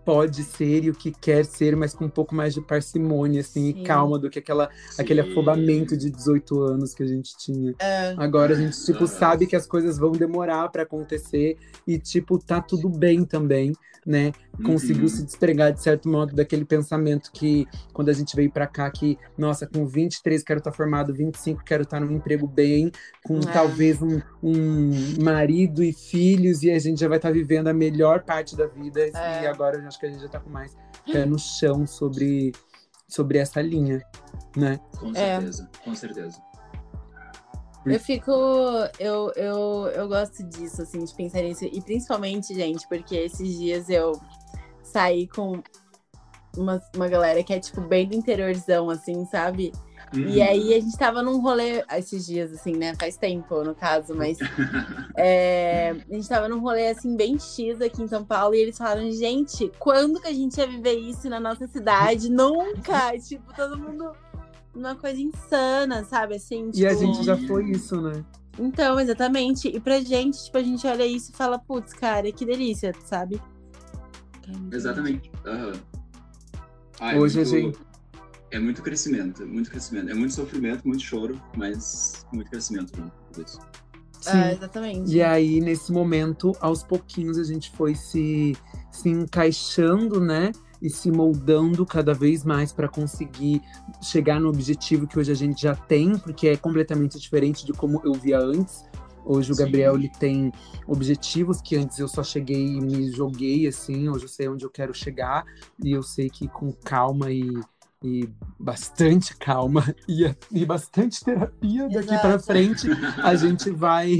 pode ser e o que quer ser, mas com um pouco mais de parcimônia, assim, Sim. e calma do que aquela, aquele afobamento de 18 anos que a gente tinha. É. Agora a gente, tipo, sabe que as coisas vão demorar pra acontecer e, tipo, tá tudo bem também, né? Conseguiu Uhum. se despregar, de certo modo, daquele pensamento que, quando a gente veio pra cá, que, nossa, com 23 quero estar formado, 25 quero estar num emprego bem, com É. talvez um, um marido e filhos, e a gente já vai estar vivendo a melhor parte da vida. É. E agora eu acho que a gente já tá com mais pé no chão sobre sobre essa linha, né? Com É. certeza, com certeza. Eu fico. Eu, eu, eu gosto disso, assim, de pensar nisso. E principalmente, gente, porque esses dias eu saí com uma, uma galera que é, tipo, bem do interiorzão, assim, sabe? Uhum. E aí a gente tava num rolê esses dias, assim, né? Faz tempo, no caso, mas. [laughs] é, a gente tava num rolê, assim, bem X aqui em São Paulo, e eles falaram, gente, quando que a gente ia viver isso na nossa cidade? [laughs] Nunca! tipo, todo mundo. Uma coisa insana, sabe? Assim, E a tipo- gente já foi isso, né? Então, exatamente. E pra gente, tipo, a gente olha isso e fala, putz, cara, que delícia, sabe? Exatamente. Aham. Ah, é Hoje muito- gente. É muito crescimento, é muito crescimento. É muito sofrimento, muito choro, mas muito crescimento com isso. Sim. Ah, exatamente. E aí, nesse momento, aos pouquinhos, a gente foi se, se encaixando, né? E se moldando cada vez mais para conseguir chegar no objetivo que hoje a gente já tem, porque é completamente diferente de como eu via antes. Hoje o Sim. Gabriel ele tem objetivos que antes eu só cheguei e me joguei assim. Hoje eu sei onde eu quero chegar e eu sei que com calma e, e bastante calma [laughs] e, e bastante terapia daqui para frente [laughs] a gente vai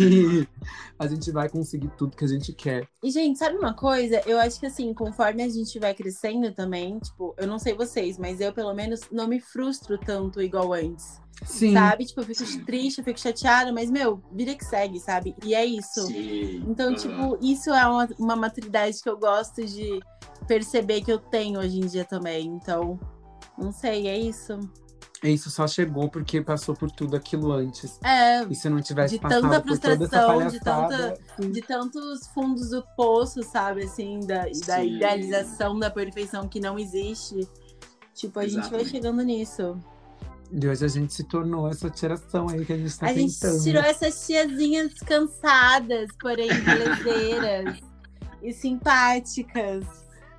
a gente vai conseguir tudo que a gente quer. E, gente, sabe uma coisa? Eu acho que, assim, conforme a gente vai crescendo também, tipo, eu não sei vocês, mas eu, pelo menos, não me frustro tanto igual antes. Sim. Sabe? Tipo, eu fico triste, eu fico chateada, mas, meu, vida que segue, sabe? E é isso. Sim. Então, tipo, isso é uma, uma maturidade que eu gosto de perceber que eu tenho hoje em dia também. Então, não sei, é isso. Isso só chegou porque passou por tudo aquilo antes. É, E se não tivesse De passado tanta por toda essa frustração, de sim. de tantos fundos do poço, sabe, assim, da, da idealização da perfeição que não existe. Tipo, a gente vai Exatamente. chegando nisso. E hoje a gente se tornou essa tiração aí que a gente tá a gente tentando. tirou essas tiazinhas cansadas, porém [laughs] belezeiras e simpáticas.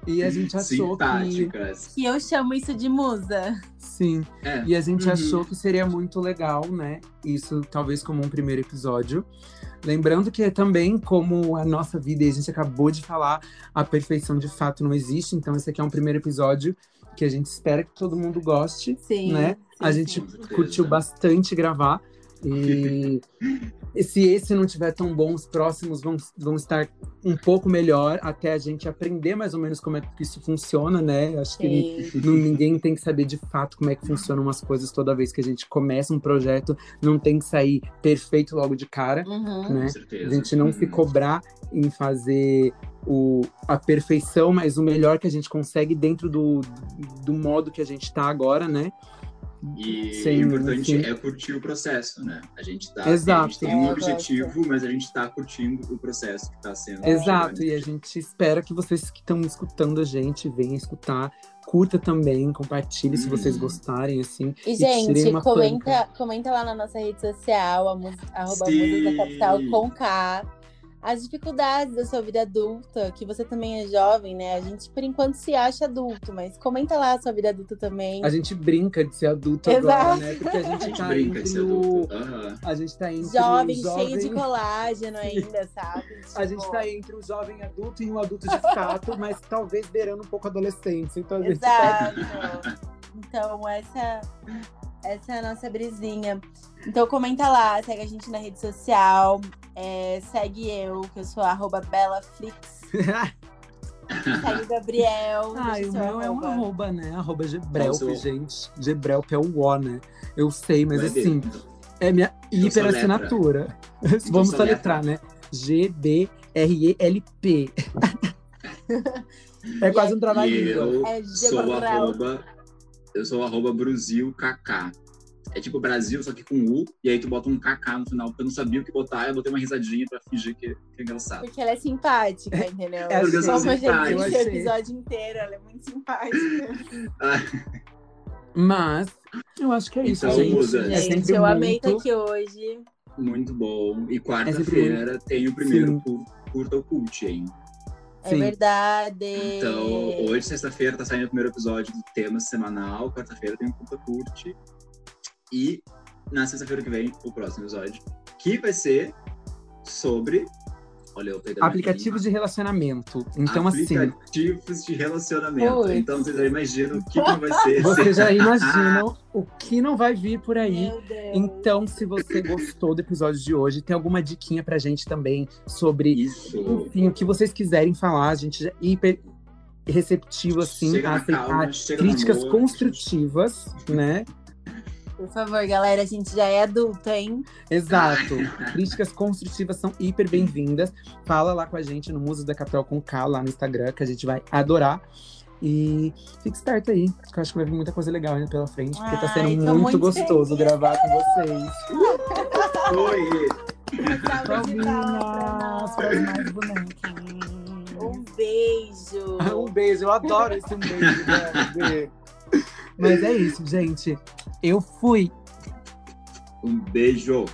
E a [laughs] gente achou que. Simpáticas. Que eu chamo isso de musa. Sim. É. E a gente Uhum. achou que seria muito legal, né? Isso talvez como um primeiro episódio. Lembrando que também, como a nossa vida, e a gente acabou de falar, a perfeição de fato não existe. Então, esse aqui é um primeiro episódio que a gente espera que todo mundo goste. Sim. Né? sim, a gente curtiu bastante gravar. E, [laughs] e se esse não tiver tão bom, os próximos vão, vão estar um pouco melhor até a gente aprender mais ou menos como é que isso funciona, né? Acho que não- ninguém tem que saber de fato como é que funcionam umas coisas toda vez que a gente começa um projeto. Não tem que sair perfeito logo de cara, Uhum. né? Com certeza. A gente não Uhum. se cobrar em fazer o, a perfeição, mas o melhor que a gente consegue dentro do, do modo que a gente tá agora, né? E Sim, o importante sim. é curtir o processo, né? A gente tá. Exato. A gente tem um É, objetivo, mas a gente tá curtindo o processo que tá sendo. Exato, chegando. e a gente espera que vocês que estão escutando a gente venham escutar. Curta também, compartilhe se vocês Uhum. gostarem, assim. E, tirei gente, comenta, comenta lá na nossa rede social, a mus- arroba Sim. Musas da Capital com K. As dificuldades da sua vida adulta, que você também é jovem, né? A gente, por enquanto, se acha adulto, mas comenta lá a sua vida adulta também. A gente brinca de ser adulto Exato. agora, né? Porque a A gente gente tá brinca de ser adulto. Aham. A gente tá entre Jovem, o jovem... cheio de [laughs] colágeno ainda, sabe? A gente Tipo, tá entre o jovem adulto e um adulto de fato, [laughs] mas talvez beirando um pouco a adolescência. Então a gente tá... Exato. Então, essa, essa é a nossa brisinha. Então, comenta lá, segue a gente na rede social. é, segue eu, que eu sou arroba BelaFlix. [laughs] Segue o Gabriel. Ah, o meu é um arroba. né? Arroba Gebrelp, gente. Gebrelp é o O, né? Eu sei, mas Vai ver. assim, é minha Então hiper soletra. assinatura. Vamos soletra. soletrar, né? G-B-R-E-L-P. [laughs] é quase um trabalhinho. eu É sou arroba. Eu sou o arroba BrusilKK. É tipo Brasil, só que com U, e aí tu bota um KK no final, porque eu não sabia o que botar, eu botei uma risadinha pra fingir que, que é engraçado. Porque ela é simpática, entendeu? É, porque eu sou simpática. o episódio inteiro, ela é muito simpática. [laughs] Mas eu acho que é isso, Então, gente. Musa, É gente, sempre eu amei estar muito... aqui hoje. Muito bom. E É quarta-feira tem o primeiro Sim. cur- curta o cult, hein? É Sim. verdade. Então, hoje, sexta-feira, tá saindo o primeiro episódio do tema semanal. Quarta-feira tem o curta curte. E na sexta-feira que vem, o próximo episódio. Que vai ser sobre Olha, Aplicativos de relacionamento. Então, assim, Aplicativos de relacionamento. Putz. Então vocês já imaginam o que, que vai ser. [laughs] vocês já imaginam [laughs] o que não vai vir por aí. Então, se você gostou do episódio de hoje, tem alguma diquinha pra gente também sobre, Isso. enfim, o que vocês quiserem falar. A gente já é hiper receptivo, assim, Chega a aceitar calma, críticas amor. construtivas, né? Por favor, galera, a gente já é adulta, hein? Exato. Críticas construtivas são hiper bem-vindas. Fala lá com a gente no Muso da Capital com K lá no Instagram, que a gente vai adorar. E fique esperto aí, que eu acho que vai vir muita coisa legal ainda pela frente, porque tá Ai, sendo tô muito muito gostoso feliz. gravar com vocês. Oi! Palminhas para mais. Um beijo. Um beijo, eu adoro esse um beijo, né? Mas é isso, gente. Eu fui. Um beijo!